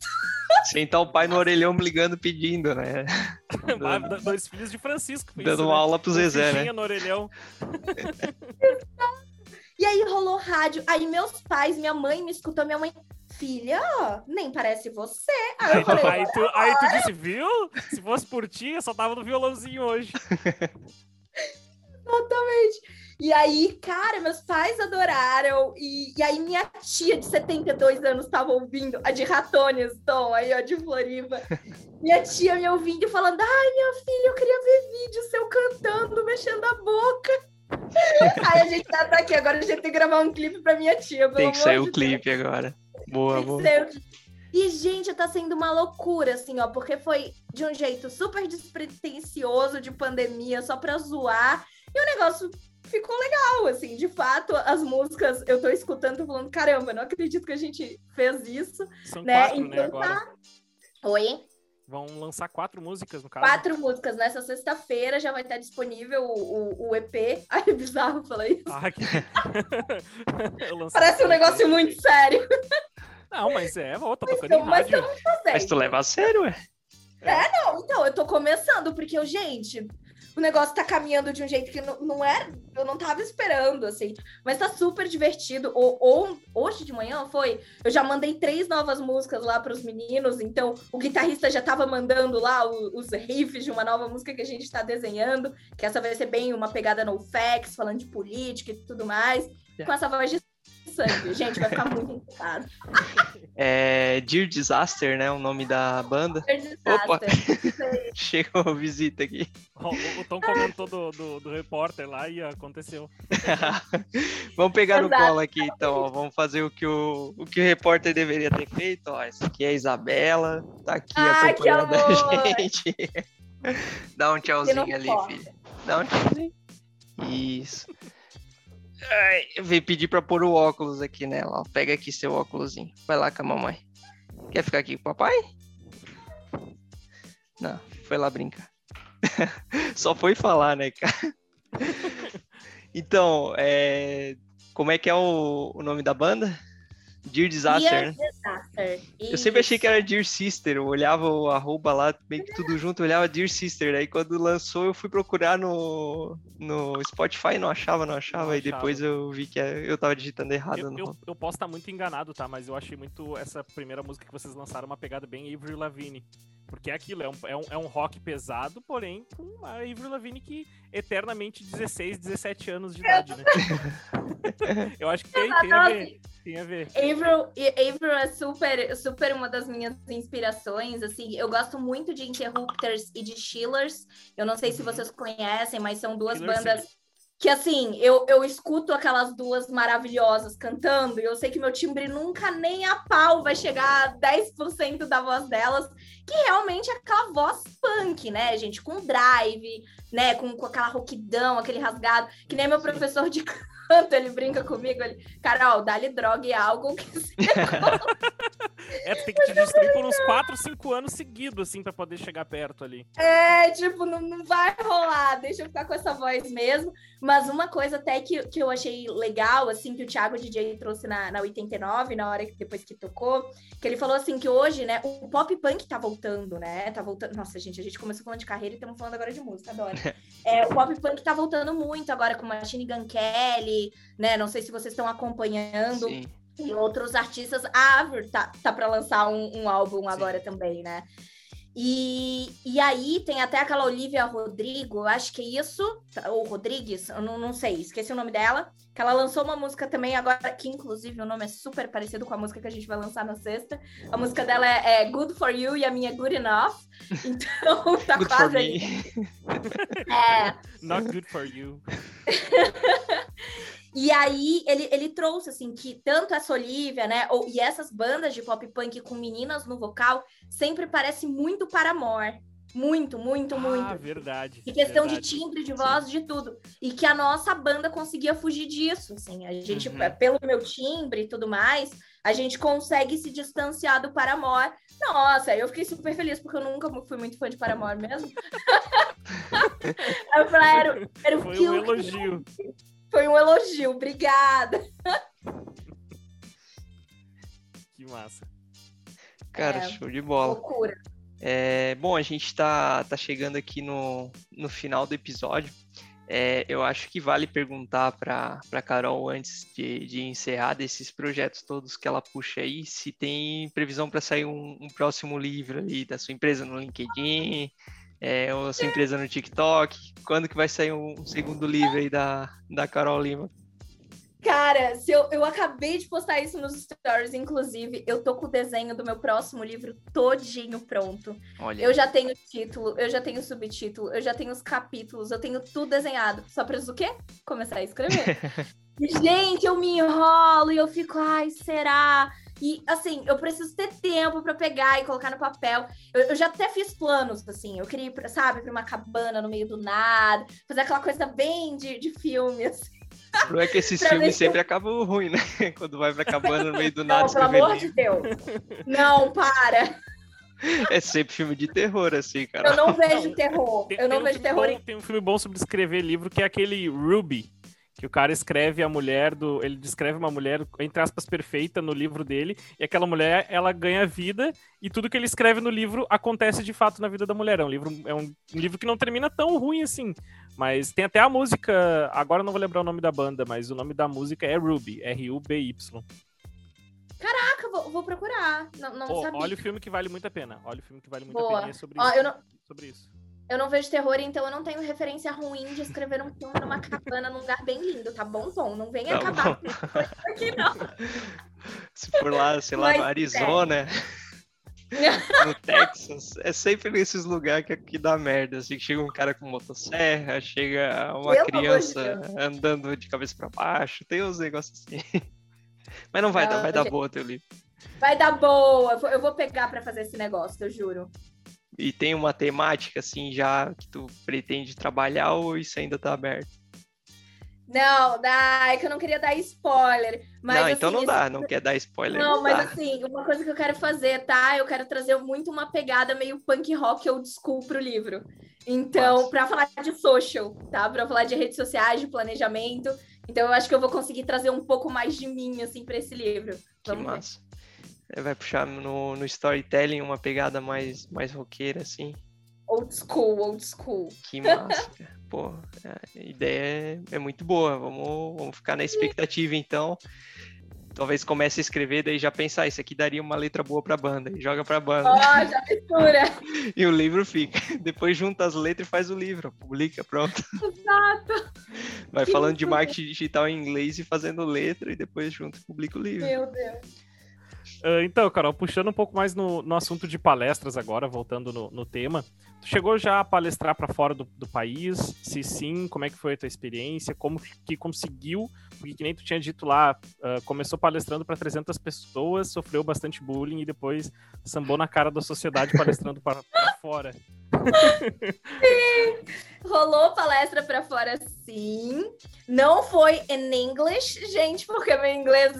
Sentar o pai no orelhão ligando, pedindo, né?
Dois filhos de Francisco.
Dando isso, uma né? aula pro Zezé, né?
no orelhão.
E aí rolou rádio. Aí meus pais, minha mãe me escutou, minha mãe, filha, nem parece você.
Aí, eu falei, aí, tu, aí tu disse, viu? Se fosse por ti, eu só tava no violãozinho hoje.
Exatamente. E aí, cara, meus pais adoraram. E, e aí, minha tia de 72 anos estava ouvindo, a de Ratones, Tom, aí, ó, de Floripa. Minha tia me ouvindo e falando: Ai, minha filha, eu queria ver vídeo seu cantando, mexendo a boca. Aí a gente tá, aqui, agora a gente tem que gravar um clipe pra minha tia.
Tem que sair o clipe agora. Boa, boa.
E, gente, tá sendo uma loucura, assim, ó, porque foi de um jeito super despretensioso de pandemia, só pra zoar. E o negócio ficou legal, assim, de fato, as músicas eu tô escutando falando, caramba, não acredito que a gente fez isso.
São
né?
quatro, né, então, né, agora. Tá...
Oi?
Vão lançar quatro músicas, no caso.
Quatro músicas. Nessa sexta-feira já vai estar disponível o, o, o EP. Ai, é bizarro falar isso. Ah, que... Parece um negócio muito sério.
Não, mas é, volta, tá tocando mas, em rádio.
Mas, mas tu leva a sério, ué?
É, não, então, eu tô começando, porque eu, gente, o negócio tá caminhando de um jeito que não, não era, eu não tava esperando, assim. Mas tá super divertido. Ou, ou, hoje de manhã foi, eu já mandei três novas músicas lá para os meninos, então o guitarrista já tava mandando lá os, os riffs de uma nova música que a gente tá desenhando, que essa vai ser bem uma pegada no fax, falando de política e tudo mais, com essa voz de sangue. Gente, vai ficar muito engraçado.
É Dear Disaster, né? O nome da banda.
Dear Disaster. Opa!
Chegou visita aqui.
O, o Tom comentou do, do, do, repórter lá e aconteceu.
Vamos pegar Exato. no colo aqui, então. Ó. Vamos fazer o que o, o que o repórter deveria ter feito. Ó, essa aqui é a Isabela. Tá aqui
Ai, acompanhando
a gente. Dá um tchauzinho ali, filha. Dá um tchauzinho. Isso. Ai, eu vim pedir pra pôr o óculos aqui nela. Ó. Pega aqui seu óculosinho. Vai lá com a mamãe. Quer ficar aqui com o papai? Não, foi lá brincar. Só foi falar, né, cara? então, é... como é que é o, o nome da banda? Dear Disaster, Dear né? Disaster. Eu sempre achei que era Dear Sister. Eu olhava o arroba lá, bem que tudo junto, eu olhava Dear Sister. Aí quando lançou, eu fui procurar no, no Spotify, não achava, não achava. Não e depois eu vi que eu tava digitando errado.
Eu, eu, eu, posso estar muito enganado, tá? Mas eu achei muito essa primeira música que vocês lançaram uma pegada bem Avery Lavigne. Porque é aquilo, é um, é um, é um rock pesado, porém com a Avril Lavigne que eternamente 16, 17 anos de idade, né? eu acho que tem, tem a ver. Tem a ver.
Avril, Avril é super, super uma das minhas inspirações, assim, eu gosto muito de Interrupters e de Chillers, eu não sei se uhum. vocês conhecem, mas são duas bandas... Sim que assim, eu, eu escuto aquelas duas maravilhosas cantando e eu sei que meu timbre nunca nem a pau vai chegar a 10% da voz delas, que realmente é aquela voz punk, né, gente? Com drive, né? Com, com aquela rouquidão, aquele rasgado, que nem meu professor de canto, ele brinca comigo, ele, Carol, dá-lhe droga e algo que você
É, tu tem que te destruir por uns 4, 5 anos seguidos, assim, pra poder chegar perto ali.
É, tipo, não, não vai rolar, deixa eu ficar com essa voz mesmo. Mas uma coisa até que, que eu achei legal, assim, que o Thiago DJ trouxe na, na 89, na hora que depois que tocou, que ele falou assim que hoje, né, o pop punk tá voltando, né? Tá voltando. Nossa, gente, a gente começou falando de carreira e estamos falando agora de música, adoro. É, o pop punk tá voltando muito agora com Machine Gun Kelly, né? Não sei se vocês estão acompanhando. Sim. E outros artistas. A Avril tá, tá para lançar um, um álbum Sim. agora também, né? E, e aí tem até aquela Olivia Rodrigo, acho que é isso, ou Rodrigues, eu não, não sei, esqueci o nome dela, que ela lançou uma música também agora, que inclusive o nome é super parecido com a música que a gente vai lançar na sexta. A música dela é, é Good For You e a minha é Good Enough. Então tá good quase aí.
É. Not good for you.
E aí ele, ele trouxe assim que tanto essa Olivia, né, ou, e essas bandas de pop punk com meninas no vocal sempre parece muito para amor. Muito, muito,
ah,
muito.
verdade.
E questão
verdade.
de timbre de voz, Sim. de tudo. E que a nossa banda conseguia fugir disso, assim. A gente, uhum. pelo meu timbre e tudo mais, a gente consegue se distanciar do Paramore. Nossa, eu fiquei super feliz, porque eu nunca fui muito fã de Paramore mesmo. eu falei, era, era o
Foi um elogio.
Foi um elogio, obrigada.
Que massa.
Cara, é, show de bola.
Loucura.
É, bom, a gente está tá chegando aqui no, no final do episódio. É, eu acho que vale perguntar para a Carol, antes de, de, encerrar desses projetos todos que ela puxa aí, se tem previsão para sair um, um, próximo livro aí da sua empresa no LinkedIn, é, ou sua empresa no TikTok? Quando que vai sair um segundo livro aí da, da Carol Lima?
Cara, se eu, eu acabei de postar isso nos stories, inclusive, eu tô com o desenho do meu próximo livro todinho pronto. Olha. Eu já tenho título, eu já tenho subtítulo, eu já tenho os capítulos, eu tenho tudo desenhado. Só preciso o quê? Começar a escrever. Gente, eu me enrolo e eu fico, ai, será? E, assim, eu preciso ter tempo para pegar e colocar no papel. Eu, eu, já até fiz planos, assim. Eu queria ir, sabe, pra uma cabana no meio do nada, fazer aquela coisa bem de, de filme, assim.
Não é que esses filmes sempre acabam ruim, né? Quando vai pra cabana no meio do nada.
Não, pelo amor de Deus. Não, para.
É sempre filme de terror, assim, cara.
Eu não vejo terror. eu não vejo terror.
Bom, tem um filme bom sobre escrever livro que é aquele Ruby que o cara escreve a mulher do. Ele descreve uma mulher, entre aspas, perfeita no livro dele, e aquela mulher ela ganha vida, e tudo que ele escreve no livro acontece de fato na vida da mulher. É um livro, é um, um livro que não termina tão ruim assim. Mas tem até a música. Agora eu não vou lembrar o nome da banda, mas o nome da música é Ruby, R-U-B-Y.
Caraca, vou, vou procurar. Não, não
sabia. Olha o filme que vale muito a pena. Olha o filme que vale muito Boa. a pena. É sobre,
Ó,
isso,
não...
sobre isso.
Eu não vejo terror, então eu não tenho referência ruim de escrever um filme numa cabana num lugar bem lindo, tá bom, Tom? Não venha tá acabar aqui, não.
Se for lá, sei lá, Mas no Arizona, é. no Texas, é sempre nesses lugares que, que dá merda. Assim, chega um cara com motosserra, chega uma Meu criança andando de cabeça para baixo, tem uns negócios assim. Mas não vai dar, vai dar boa teu livro.
Vai dar boa, eu vou pegar para fazer esse negócio, eu juro.
E tem uma temática assim já que tu pretende trabalhar ou isso ainda tá aberto?
Não, dá, é que eu não queria dar spoiler. Mas,
não, então
assim,
não dá, não quer dar spoiler.
Não,
não
mas
dá.
assim, uma coisa que eu quero fazer, tá? Eu quero trazer muito uma pegada meio punk rock old school pro livro. Então, para falar de social, tá? Para falar de redes sociais, de planejamento. Então, eu acho que eu vou conseguir trazer um pouco mais de mim, assim, para esse livro. Vamos
que massa. Ver. É, vai puxar no, no storytelling uma pegada mais, mais roqueira, assim.
Old school, old school.
Que massa. Pô, a ideia é, é, muito boa. Vamos, vamos ficar na expectativa, então. Talvez comece a escrever, daí já pensar, ah, isso aqui daria uma letra boa pra banda, e joga pra banda.
Ó, oh, já mistura.
e o livro fica. Depois junta as letras e faz o livro, publica, pronto.
Exato.
Vai que falando de marketing digital em inglês e fazendo letra, e depois junto publica o livro.
Meu Deus.
Uh, então, Carol, puxando um pouco mais no, no assunto de palestras agora, voltando no, no tema, tu chegou já a palestrar para fora do, do, país? Se sim, como é que foi a tua experiência? Como que conseguiu? Porque que nem tu tinha dito lá, uh, começou palestrando para 300 pessoas, sofreu bastante bullying e depois sambou na cara da sociedade palestrando para fora.
Sim. Rolou palestra para fora, sim. Não foi em inglês, gente, porque meu inglês,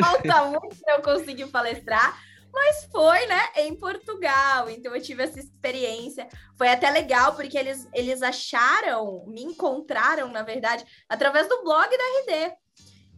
falta muito para eu conseguir palestrar. Mas foi, né, em Portugal. Então eu tive essa experiência. Foi até legal, porque eles, eles acharam, me encontraram, na verdade, através do blog da RD.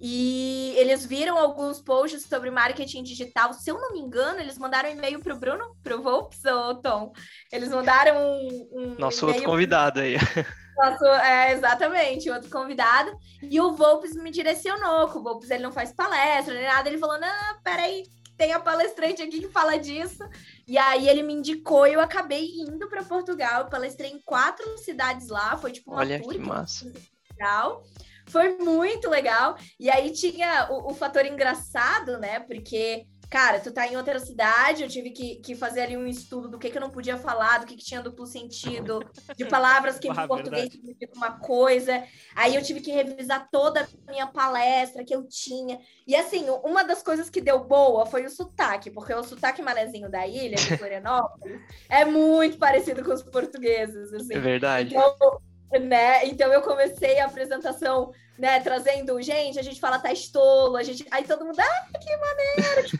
E eles viram alguns posts sobre marketing digital. Se eu não me engano, eles mandaram um e-mail para o Bruno, para o Volps ou Tom. Eles mandaram um. um
Nosso outro convidado aí.
Nosso, é, exatamente, outro convidado. E o Volps me direcionou, que o Volps ele não faz palestra nem nada. Ele falou: não, peraí, tem a palestrante aqui que fala disso. E aí ele me indicou e eu acabei indo para Portugal. Eu palestrei em quatro cidades lá. Foi tipo uma
Olha que massa.
Portugal. Foi muito legal. E aí tinha o, o, fator engraçado, né? Porque, cara, tu tá em outra cidade, eu tive que, que fazer ali um estudo do que, que eu não podia falar, do que, que tinha duplo sentido, de palavras que ah, em português significam uma coisa. Aí eu tive que revisar toda a minha palestra que eu tinha. E assim, uma das coisas que deu boa foi o sotaque, porque o sotaque manezinho da ilha, de Florianópolis, é muito parecido com os portugueses. Assim.
É verdade.
Então, né? Então eu comecei a apresentação, né, trazendo, gente, a gente fala tá estolo, a gente, aí todo mundo, ah, que maneiro.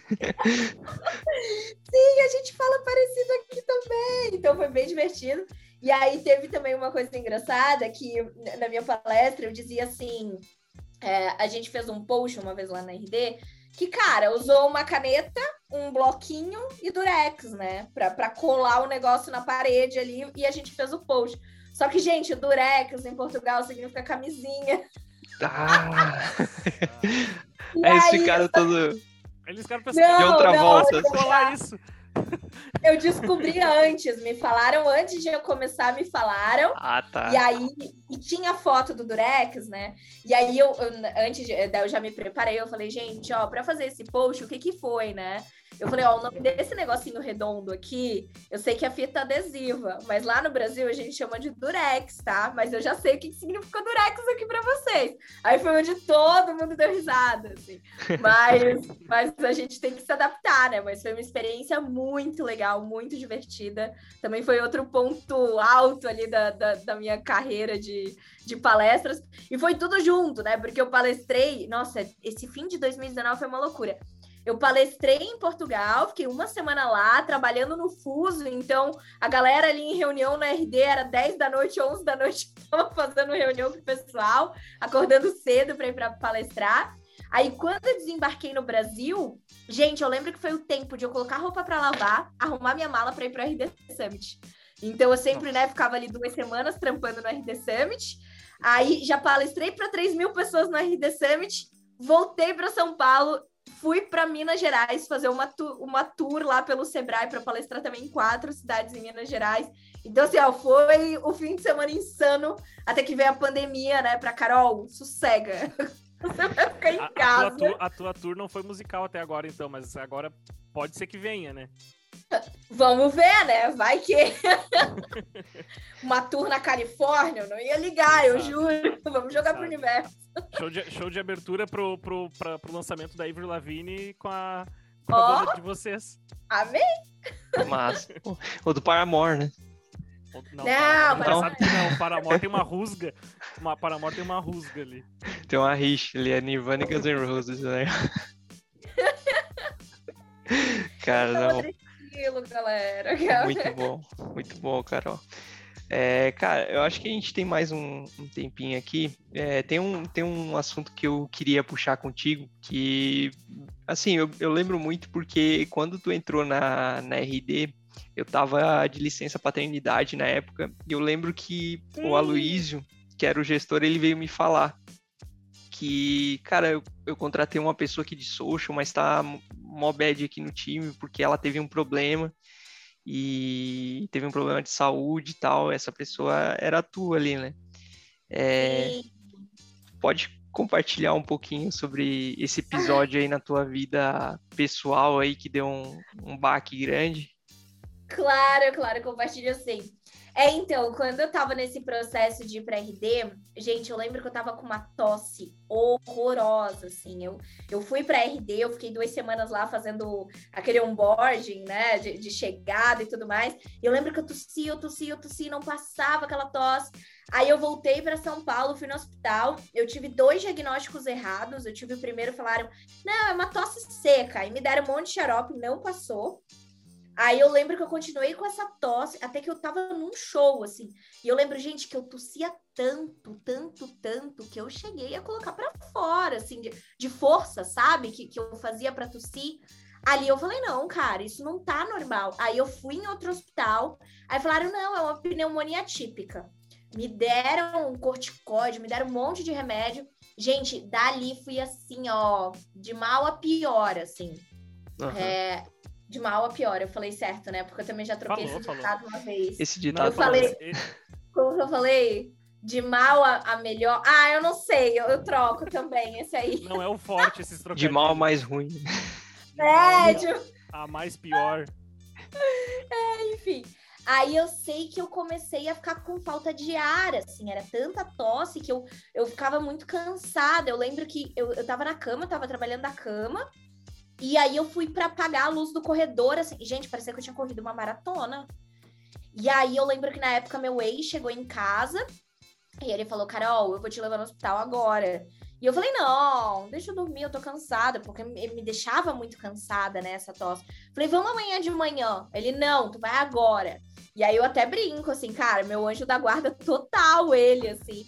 Sim, a gente fala parecido aqui também. Então foi bem divertido. E aí teve também uma coisa engraçada que na minha palestra eu dizia assim, é, a gente fez um post uma vez lá na RD que, cara, usou uma caneta, um bloquinho e durex, né? Pra, colar o negócio na parede ali e a gente fez o post. Só que, gente, durex em Portugal significa camisinha.
Ah! eles aí, ficaram todo.
Eles ficaram pensando
de outra não, volta.
Falar isso.
Eu descobri antes, me falaram antes de eu começar, me falaram.
Ah, tá.
E aí, e tinha foto do Durex, né? E aí eu, eu antes de, eu já me preparei, eu falei, gente, ó, para fazer esse post, o que que foi, né? Eu falei, ó, o nome desse negocinho redondo aqui, eu sei que é fita adesiva, mas lá no Brasil a gente chama de durex, tá? Mas eu já sei o que significa durex aqui para vocês. Aí foi onde todo mundo deu risada, assim. Mas, mas a gente tem que se adaptar, né? Mas foi uma experiência muito legal, muito divertida. Também foi outro ponto alto ali da, da, da minha carreira de, de palestras. E foi tudo junto, né? Porque eu palestrei, nossa, esse fim de 2019 foi uma loucura. Eu palestrei em Portugal, fiquei uma semana lá, trabalhando no fuso, então a galera ali em reunião na RD era 10 da noite, 11 da noite, estava fazendo reunião com o pessoal, acordando cedo para ir para palestrar. Aí, quando eu desembarquei no Brasil, gente, eu lembro que foi o tempo de eu colocar roupa para lavar, arrumar minha mala para ir para o RD Summit. Então, eu sempre, né, ficava ali duas semanas trampando no RD Summit. Aí, já palestrei para 3 mil pessoas no RD Summit, voltei para São Paulo fui para Minas Gerais fazer uma, tu uma tour lá pelo Sebrae para palestrar também em quatro cidades em Minas Gerais. Então, assim, ó, foi o fim de semana insano, até que veio a pandemia, né? Pra Carol, sossega. Você vai ficar em casa.
A, a, tua, a tua tour não foi musical até agora, então, mas agora pode ser que venha, né?
Vamos ver, né? Vai que. Uma tour na Califórnia, eu não ia ligar, eu juro. Vamos jogar Exato. pro universo.
Show de, show de abertura pro, pro, pra, pro lançamento da Ivor Lavigne com a, com a banda de vocês.
Amém!
Mas. O do Paramore, né?
Não, não,
não. Sabe que não, Paramore tem uma rusga. Uma, Paramore tem uma rusga ali.
Tem uma rixa ali, é Nirvana e Guns N' Roses, né? Cara, não
tranquilo, galera.
Muito bom, muito bom, Carol. É, cara, eu acho que a gente tem mais um, um tempinho aqui. É, tem, um, tem um assunto que eu queria puxar contigo, que, assim, eu, eu lembro muito porque quando tu entrou na, na RD, eu tava de licença paternidade na época, e eu lembro que o Aloísio, que era o gestor, ele veio me falar que, cara, eu, eu contratei uma pessoa aqui de social, mas tá mó bad aqui no time porque ela teve um problema e teve um problema de saúde e tal. Essa pessoa era tu ali, né? É, pode compartilhar um pouquinho sobre esse episódio aí na tua vida pessoal aí que deu um, um baque grande?
Claro, claro, compartilho sim. É, então, quando eu tava nesse processo de ir pra RD, gente, eu lembro que eu tava com uma tosse horrorosa, assim. Eu, eu fui pra RD, eu fiquei duas semanas lá fazendo aquele onboarding, né, de, de chegada e tudo mais. Eu lembro que eu tossi, eu tossi, eu tossi, não passava aquela tosse. Aí eu voltei para São Paulo, fui no hospital. Eu tive dois diagnósticos errados. Eu tive o primeiro, falaram, não, é uma tosse seca. Aí me deram um monte de xarope, não passou. Aí eu lembro que eu continuei com essa tosse até que eu tava num show, assim. E eu lembro, gente, que eu tossia tanto, tanto, tanto, que eu cheguei a colocar para fora, assim, de, de força, sabe? Que, que eu fazia para tossir. Ali eu falei, não, cara, isso não tá normal. Aí eu fui em outro hospital, aí falaram, não, é uma pneumonia típica. Me deram um corticóide, me deram um monte de remédio. Gente, dali fui assim, ó, de mal a pior, assim. Uhum. É, de mal a pior. Eu falei certo, né? Porque eu também já troquei falou, esse ditado falou. uma vez.
Esse ditado.
Eu falei. Como eu falei? De mal a, a, melhor. Ah, eu não sei, eu, eu, troco também esse aí.
Não é o forte esses trocadilhos.
De mal a mais ruim.
É, de...
A mais pior.
É, enfim. Aí eu sei que eu comecei a ficar com falta de ar, assim, era tanta tosse que eu, eu ficava muito cansada. Eu lembro que eu, eu tava na cama, eu tava trabalhando da cama, e aí eu fui para apagar a luz do corredor, assim, gente, parecia que eu tinha corrido uma maratona. E aí eu lembro que na época meu ex chegou em casa e ele falou: Carol, eu vou te levar no hospital agora. E eu falei: não, deixa eu dormir, eu tô cansada, porque me deixava muito cansada, né, essa tosse. Falei: vamos amanhã de manhã. Ele: não, tu vai agora. E aí eu até brinco, assim, cara, meu anjo da guarda total, ele, assim.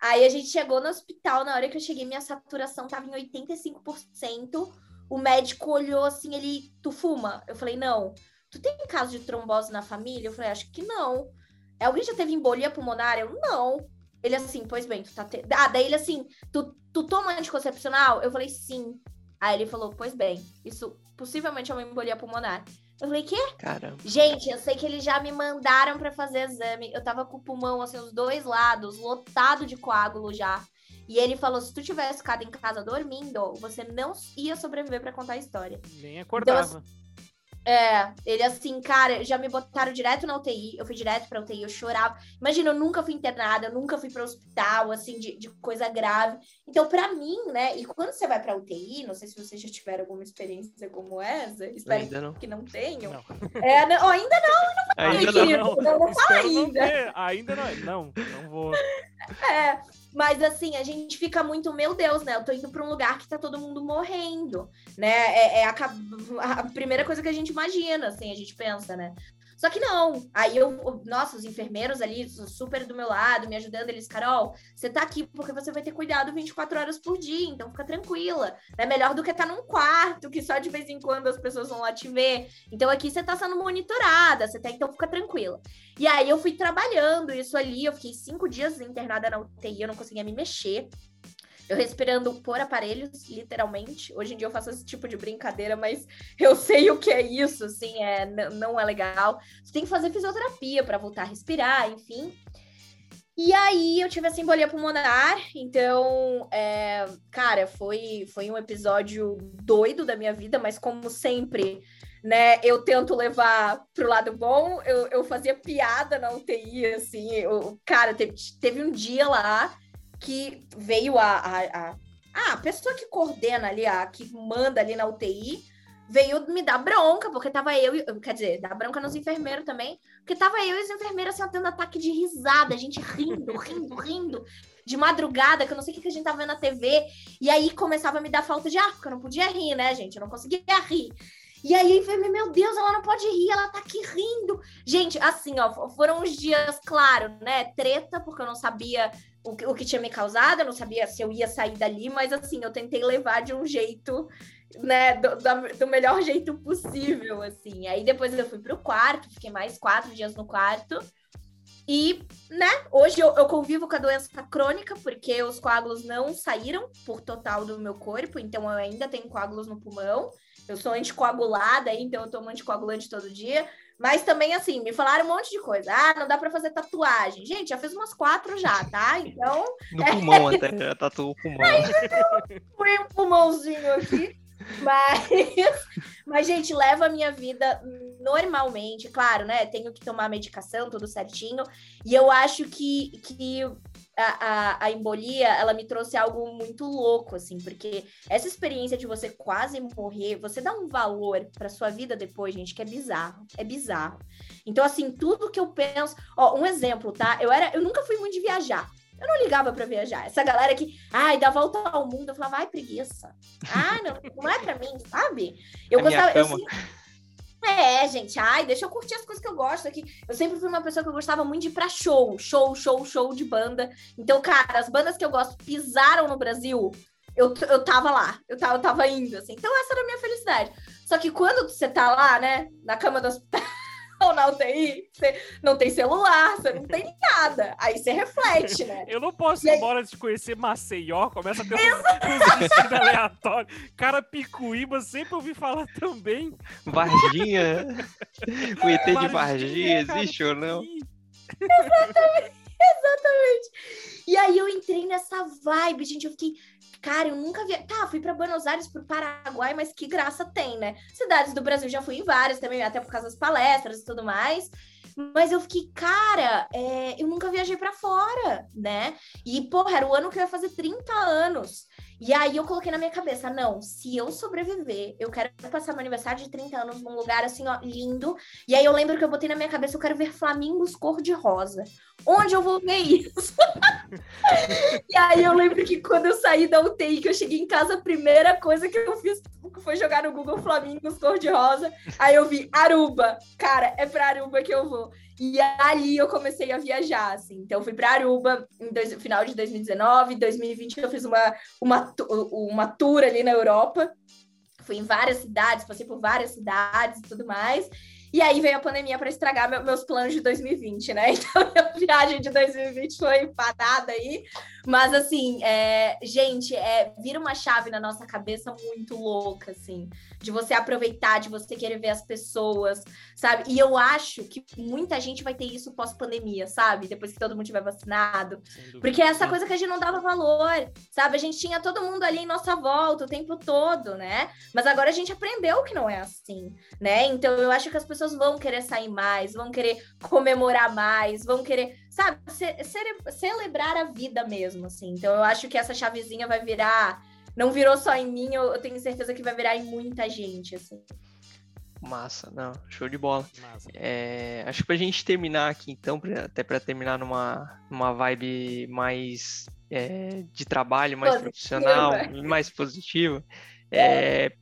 Aí a gente chegou no hospital, na hora que eu cheguei, minha saturação tava em 85%. O médico olhou assim, ele, tu fuma? Eu falei, não. Tu tem caso de trombose na família? Eu falei, acho que não. Alguém já teve embolia pulmonar? Eu, não. Ele assim, pois bem, tu tá te... Ah, daí ele assim, tu, tu toma anticoncepcional? Eu falei, sim. Aí ele falou, pois bem, isso possivelmente é uma embolia pulmonar. Eu falei, quê?
Caramba.
Gente, eu sei que eles já me mandaram para fazer exame. Eu tava com o pulmão, assim, os dois lados, lotado de coágulo já. E ele falou: se tu tivesse ficado em casa dormindo, você não ia sobreviver para contar a história.
Nem acordava.
Então, é, ele assim, cara, já me botaram direto na UTI, eu fui direto pra UTI, eu chorava. Imagina, eu nunca fui internada, eu nunca fui para hospital, assim, de, de coisa grave. Então, para mim, né, e quando você vai pra UTI, não sei se vocês já tiveram alguma experiência como essa, espero ainda não. que não tenham. Não. É, não, ainda não,
não ainda não, não, não, não ainda. ainda não, não, não vou.
É, mas assim, a gente fica muito, meu Deus, né? Eu tô indo para um lugar que tá todo mundo morrendo, né? É, é a, a, primeira coisa que a gente imagina, assim, a gente pensa, né? Só que não. Aí eu, nossa, os enfermeiros ali, super do meu lado, me ajudando, eles, Carol, você tá aqui porque você vai ter cuidado 24 horas por dia, então fica tranquila. É melhor do que estar tá num quarto, que só de vez em quando as pessoas vão lá te ver. Então aqui você tá sendo monitorada, você tá, então fica tranquila. E aí eu fui trabalhando isso ali, eu fiquei cinco dias internada na UTI, eu não conseguia me mexer eu respirando por aparelhos, literalmente. Hoje em dia eu faço esse tipo de brincadeira, mas eu sei o que é isso, assim, é, não é legal. Você tem que fazer fisioterapia para voltar a respirar, enfim. E aí eu tive essa embolia pulmonar, então, é, cara, foi, foi um episódio doido da minha vida, mas como sempre, né, eu tento levar pro lado bom, eu, eu fazia piada na UTI, assim, eu, cara, teve, teve um dia lá que veio a, a, a, a pessoa que coordena ali, a que manda ali na UTI, veio me dar bronca, porque tava eu, quer dizer, dar bronca nos enfermeiros também, porque tava eu e os enfermeiros assim, tendo ataque de risada, a gente rindo, rindo, rindo, de madrugada, que eu não sei o que a gente tava vendo na TV, e aí começava a me dar falta de ar, porque eu não podia rir, né, gente? Eu não conseguia rir. E aí, enfermeira, meu Deus, ela não pode rir, ela tá aqui rindo. Gente, assim, ó, foram uns dias, claro, né? Treta, porque eu não sabia o que, o que tinha me causado, eu não sabia se eu ia sair dali, mas assim, eu tentei levar de um jeito, né, do, do melhor jeito possível, assim. Aí depois eu fui pro quarto, fiquei mais quatro dias no quarto. E, né, hoje eu, eu, convivo com a doença crônica, porque os coágulos não saíram por total do meu corpo, então eu ainda tenho coágulos no pulmão. Eu sou anticoagulada, então eu tomo anticoagulante todo dia. Mas também, assim, me falaram um monte de coisa. Ah, não dá para fazer tatuagem. Gente, já fiz umas quatro já, tá? Então.
No pulmão até, já tatuou o pulmão.
Foi um pulmãozinho aqui. Mas, mas, gente, leva a minha vida normalmente, claro, né? Tenho que tomar medicação, tudo certinho. E eu acho que, que a, a, a, embolia, ela me trouxe algo muito louco, assim, porque essa experiência de você quase morrer, você dá um valor para sua vida depois, gente, que é bizarro, é bizarro. Então, assim, tudo que eu penso, ó, um exemplo, tá? Eu era, eu nunca fui muito de viajar. Eu não ligava para viajar. Essa galera que, ai, dá volta ao mundo, eu falava, ai, preguiça. Ah, não, não é para mim, sabe? Eu
a
gostava,
eu,
é, gente, ai, deixa eu curtir as coisas que eu gosto aqui. Eu sempre fui uma pessoa que eu gostava muito de ir pra show, show, show, show de banda. Então, cara, as bandas que eu gosto pisaram no Brasil, eu, eu tava lá, eu tava, eu tava indo, assim. Então, essa era a minha felicidade. Só que quando você tá lá, né, na cama do hospital, na UTI, você não tem celular, você não tem nada. Aí você reflete, né?
Eu não posso ir aí... embora de conhecer Maceió, começa a ter uns vestidos aleatórios. Cara, Picuíba, sempre ouvi falar também.
Varginha. o ET de Varginha, existe ou não?
Exatamente, exatamente. E aí eu entrei nessa vibe, gente, eu fiquei Cara, eu nunca vi. Tá, fui para Buenos Aires, pro Paraguai, mas que graça tem, né? Cidades do Brasil já fui em várias também, até por causa das palestras e tudo mais. Mas eu fiquei, cara, é, eu nunca viajei para fora, né? E, porra, era o ano que eu ia fazer 30 anos. E aí eu coloquei na minha cabeça, não, se eu sobreviver, eu quero passar meu aniversário de 30 anos num lugar assim, ó, lindo. E aí eu lembro que eu botei na minha cabeça, eu quero ver flamingos cor-de-rosa. Onde eu vou ver isso? e aí eu lembro que quando eu saí da UTI, que eu cheguei em casa, a primeira coisa que eu fiz foi jogar no Google Flamingos cor-de-rosa. Aí eu vi Aruba. Cara, é pra Aruba que eu vou. E ali eu comecei a viajar, assim. Então, fui para Aruba no final de 2019, 2020 eu fiz uma, uma, uma tour ali na Europa. Fui em várias cidades, passei por várias cidades e tudo mais. E aí veio a pandemia para estragar meu, meus planos de 2020, né? Então, a viagem de 2020 foi parada aí. Mas, assim, é, gente, é, vira uma chave na nossa cabeça muito louca, assim, de você aproveitar, de você querer ver as pessoas, sabe? E eu acho que muita gente vai ter isso pós-pandemia, sabe? Depois que todo mundo tiver vacinado. Porque é essa coisa que a gente não dava valor, sabe? A gente tinha todo mundo ali em nossa volta o tempo todo, né? Mas agora a gente aprendeu que não é assim, né? Então eu acho que as pessoas vão querer sair mais, vão querer comemorar mais, vão querer sabe, ce celebrar a vida mesmo, assim. Então eu acho que essa chavezinha vai virar. Não virou só em mim, eu, eu tenho certeza que vai virar em muita gente, assim.
Massa, não, show de bola. É, acho que pra gente terminar aqui, então, pra, até para terminar numa, numa vibe mais é, de trabalho, mais Positiva. profissional, mais positiva, é,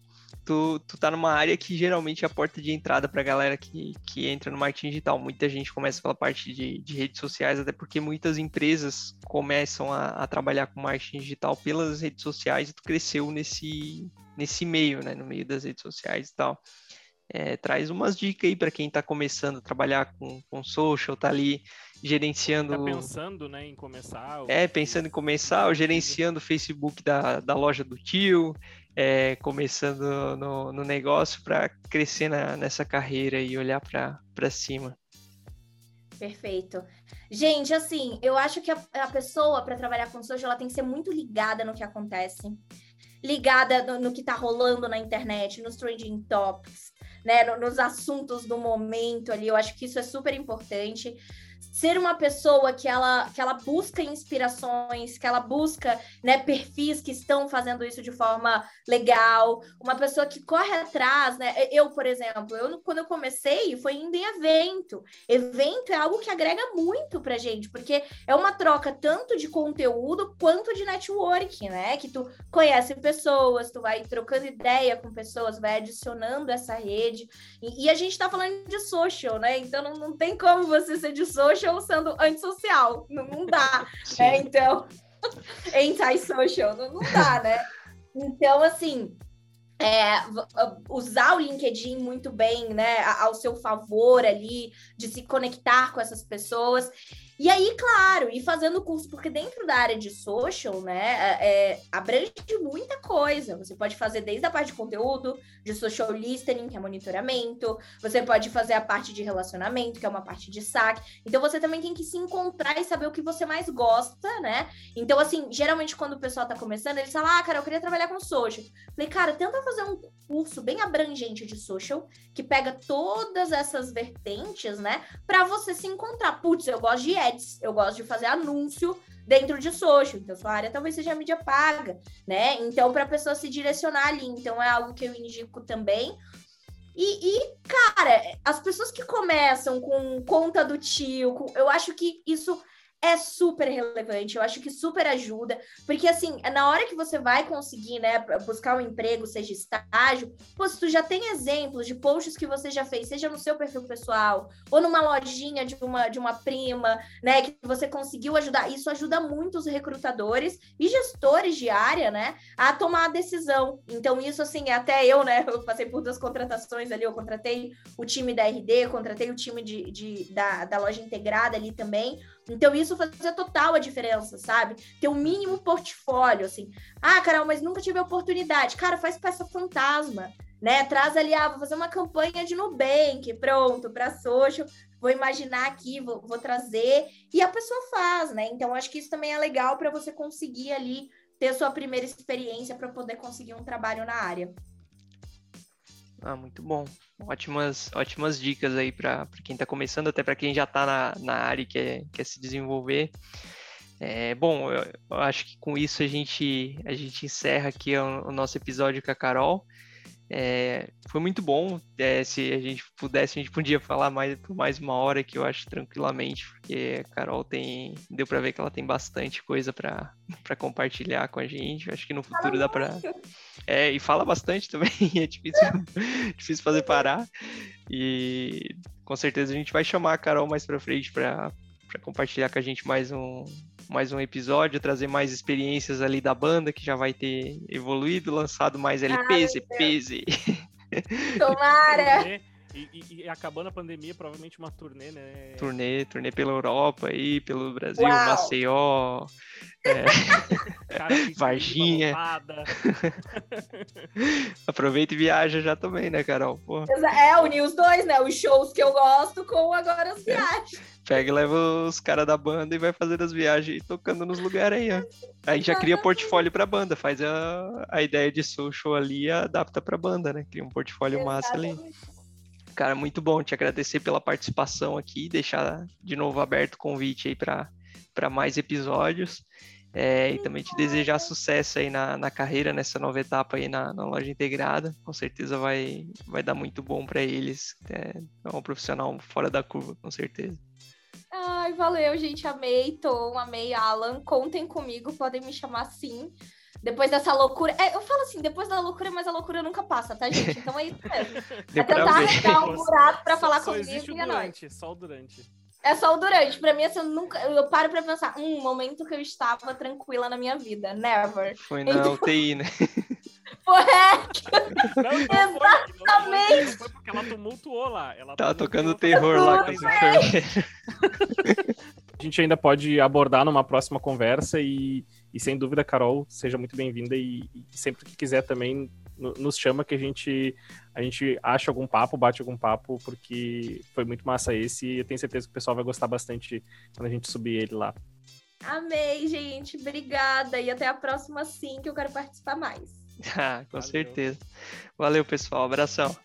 tu, tu tá numa área que geralmente é a porta de entrada para a galera que, que entra no marketing digital. Muita gente começa pela parte de, de redes sociais, até porque muitas empresas começam a, a, trabalhar com marketing digital pelas redes sociais e tu cresceu nesse, nesse meio, né? No meio das redes sociais e tal. É, traz umas dicas aí para quem está começando a trabalhar com, com social, tá ali gerenciando. Tá
pensando né, em começar.
Ou... É, pensando em começar, ou gerenciando o Facebook da, da loja do tio, é, começando no, no negócio para crescer na, nessa carreira e olhar para cima.
Perfeito. Gente, assim, eu acho que a, a pessoa, para trabalhar com social, ela tem que ser muito ligada no que acontece, ligada no, no que está rolando na internet, nos trending topics, né, no, nos assuntos do momento ali. Eu acho que isso é super importante ser uma pessoa que ela, que ela busca inspirações, que ela busca né, perfis que estão fazendo isso de forma legal, uma pessoa que corre atrás, né? Eu, por exemplo, eu quando eu comecei foi indo em evento. Evento é algo que agrega muito pra gente, porque é uma troca tanto de conteúdo quanto de networking, né? Que tu conhece pessoas, tu vai trocando ideia com pessoas, vai adicionando essa rede. E, e a gente tá falando de social, né? Então não, não tem como você ser de social social sendo antissocial. Não, não dá. né? Então, anti-social, não, não dá, né? Então, assim, é, usar o LinkedIn muito bem, né, ao seu favor ali, de se conectar com essas pessoas. E aí, claro, e fazendo curso, porque dentro da área de social, né, é, é, abrange muita coisa. Você pode fazer desde a parte de conteúdo, de social listening, que é monitoramento, você pode fazer a parte de relacionamento, que é uma parte de saque. Então, você também tem que se encontrar e saber o que você mais gosta, né? Então, assim, geralmente quando o pessoal tá começando, eles falam, ah, cara, eu queria trabalhar com social. Falei, cara, tenta fazer um curso curso bem abrangente de social, que pega todas essas vertentes, né? Para você se encontrar. Putz, eu gosto de ads, eu gosto de fazer anúncio dentro de social, então sua área talvez seja mídia paga, né? Então, para a pessoa se direcionar ali. Então, é algo que eu indico também. E, e, cara, as pessoas que começam com conta do tio, com, eu acho que isso é super relevante, eu acho que super ajuda, porque assim, na hora que você vai conseguir, né, buscar um emprego, seja estágio, pô, se tu já tem exemplos de posts que você já fez, seja no seu perfil pessoal, ou numa lojinha de uma, de uma prima, né, que você conseguiu ajudar, isso ajuda muito os recrutadores e gestores de área, né, a tomar a decisão. Então, isso assim, até eu, né, eu passei por duas contratações ali, eu contratei o time da RD, contratei o time de, de da, da loja integrada ali também, então, isso fazia total a diferença, sabe? Ter um mínimo portfólio, assim. Ah, Carol, mas nunca tive oportunidade. Cara, faz peça fantasma, né? Traz ali, ah, vou fazer uma campanha de Nubank, pronto, para social. Vou imaginar aqui, vou, vou trazer. E a pessoa faz, né? Então, acho que isso também é legal para você conseguir ali ter sua primeira experiência para poder conseguir um trabalho na área.
Ah, muito bom. Ótimas, ótimas dicas aí para quem está começando, até para quem já está na, na área e quer, quer se desenvolver. É, bom, eu, eu, acho que com isso a gente, a gente encerra aqui o, o nosso episódio com a Carol. É, foi muito bom. É, se a gente pudesse, a gente podia falar mais por mais uma hora, que eu acho tranquilamente, porque a Carol tem. Deu para ver que ela tem bastante coisa para compartilhar com a gente. Acho que no futuro dá para. É, e fala bastante também, é difícil, difícil fazer parar. E com certeza a gente vai chamar a Carol mais para frente para compartilhar com a gente mais um, mais um episódio, trazer mais experiências ali da banda, que já vai ter evoluído, lançado mais LPs, EPs. E...
Tomara!
E, e, e, acabando a pandemia, provavelmente uma turnê, né?
Turnê, turnê pela Europa aí, pelo Brasil, Uau. Maceió, é... Varginha. Aproveita e viaja já também, né, Carol?
Porra. É, unir os dois, né? Os shows que eu gosto com agora as é. viagens.
Pega e leva os caras da banda e vai fazendo as viagens tocando nos lugares aí, ó. Aí já cria portfólio pra banda, faz a, a ideia de social ali e adapta pra banda, né? Cria um portfólio Exatamente. massa ali. Cara, muito bom te agradecer pela participação aqui, deixar de novo aberto o convite aí para mais episódios. É, e também te desejar sucesso aí na, na carreira, nessa nova etapa aí na, na loja integrada. Com certeza vai, vai dar muito bom para eles. É, é um profissional fora da curva, com certeza.
Ai, valeu, gente. Amei, Tom, amei, Alan. Contem comigo, podem me chamar sim. Depois dessa loucura. É, eu falo assim, depois da loucura, mas a loucura nunca passa, tá, gente? Então é isso mesmo. é tentar arrancar um buraco pra só, falar só comigo
e é durante, Só o durante.
É só o durante. Pra mim, assim, eu nunca. Eu paro pra pensar, um momento que eu estava tranquila na minha vida. Never.
Foi na então... UTI, né?
Foi.
Não, não Exatamente. Foi, não foi porque ela tumultuou lá. Ela
Tava tocando terror lá com as enfermeiras.
A gente ainda pode abordar numa próxima conversa e e sem dúvida, Carol, seja muito bem-vinda e, e, sempre que quiser também nos chama que a gente a gente acha algum papo, bate algum papo, porque foi muito massa esse e eu tenho certeza que o pessoal vai gostar bastante quando a gente subir ele lá.
Amei, gente. Obrigada. E até a próxima sim, que eu quero participar mais.
Ah, com Valeu. certeza. Valeu, pessoal. Abração.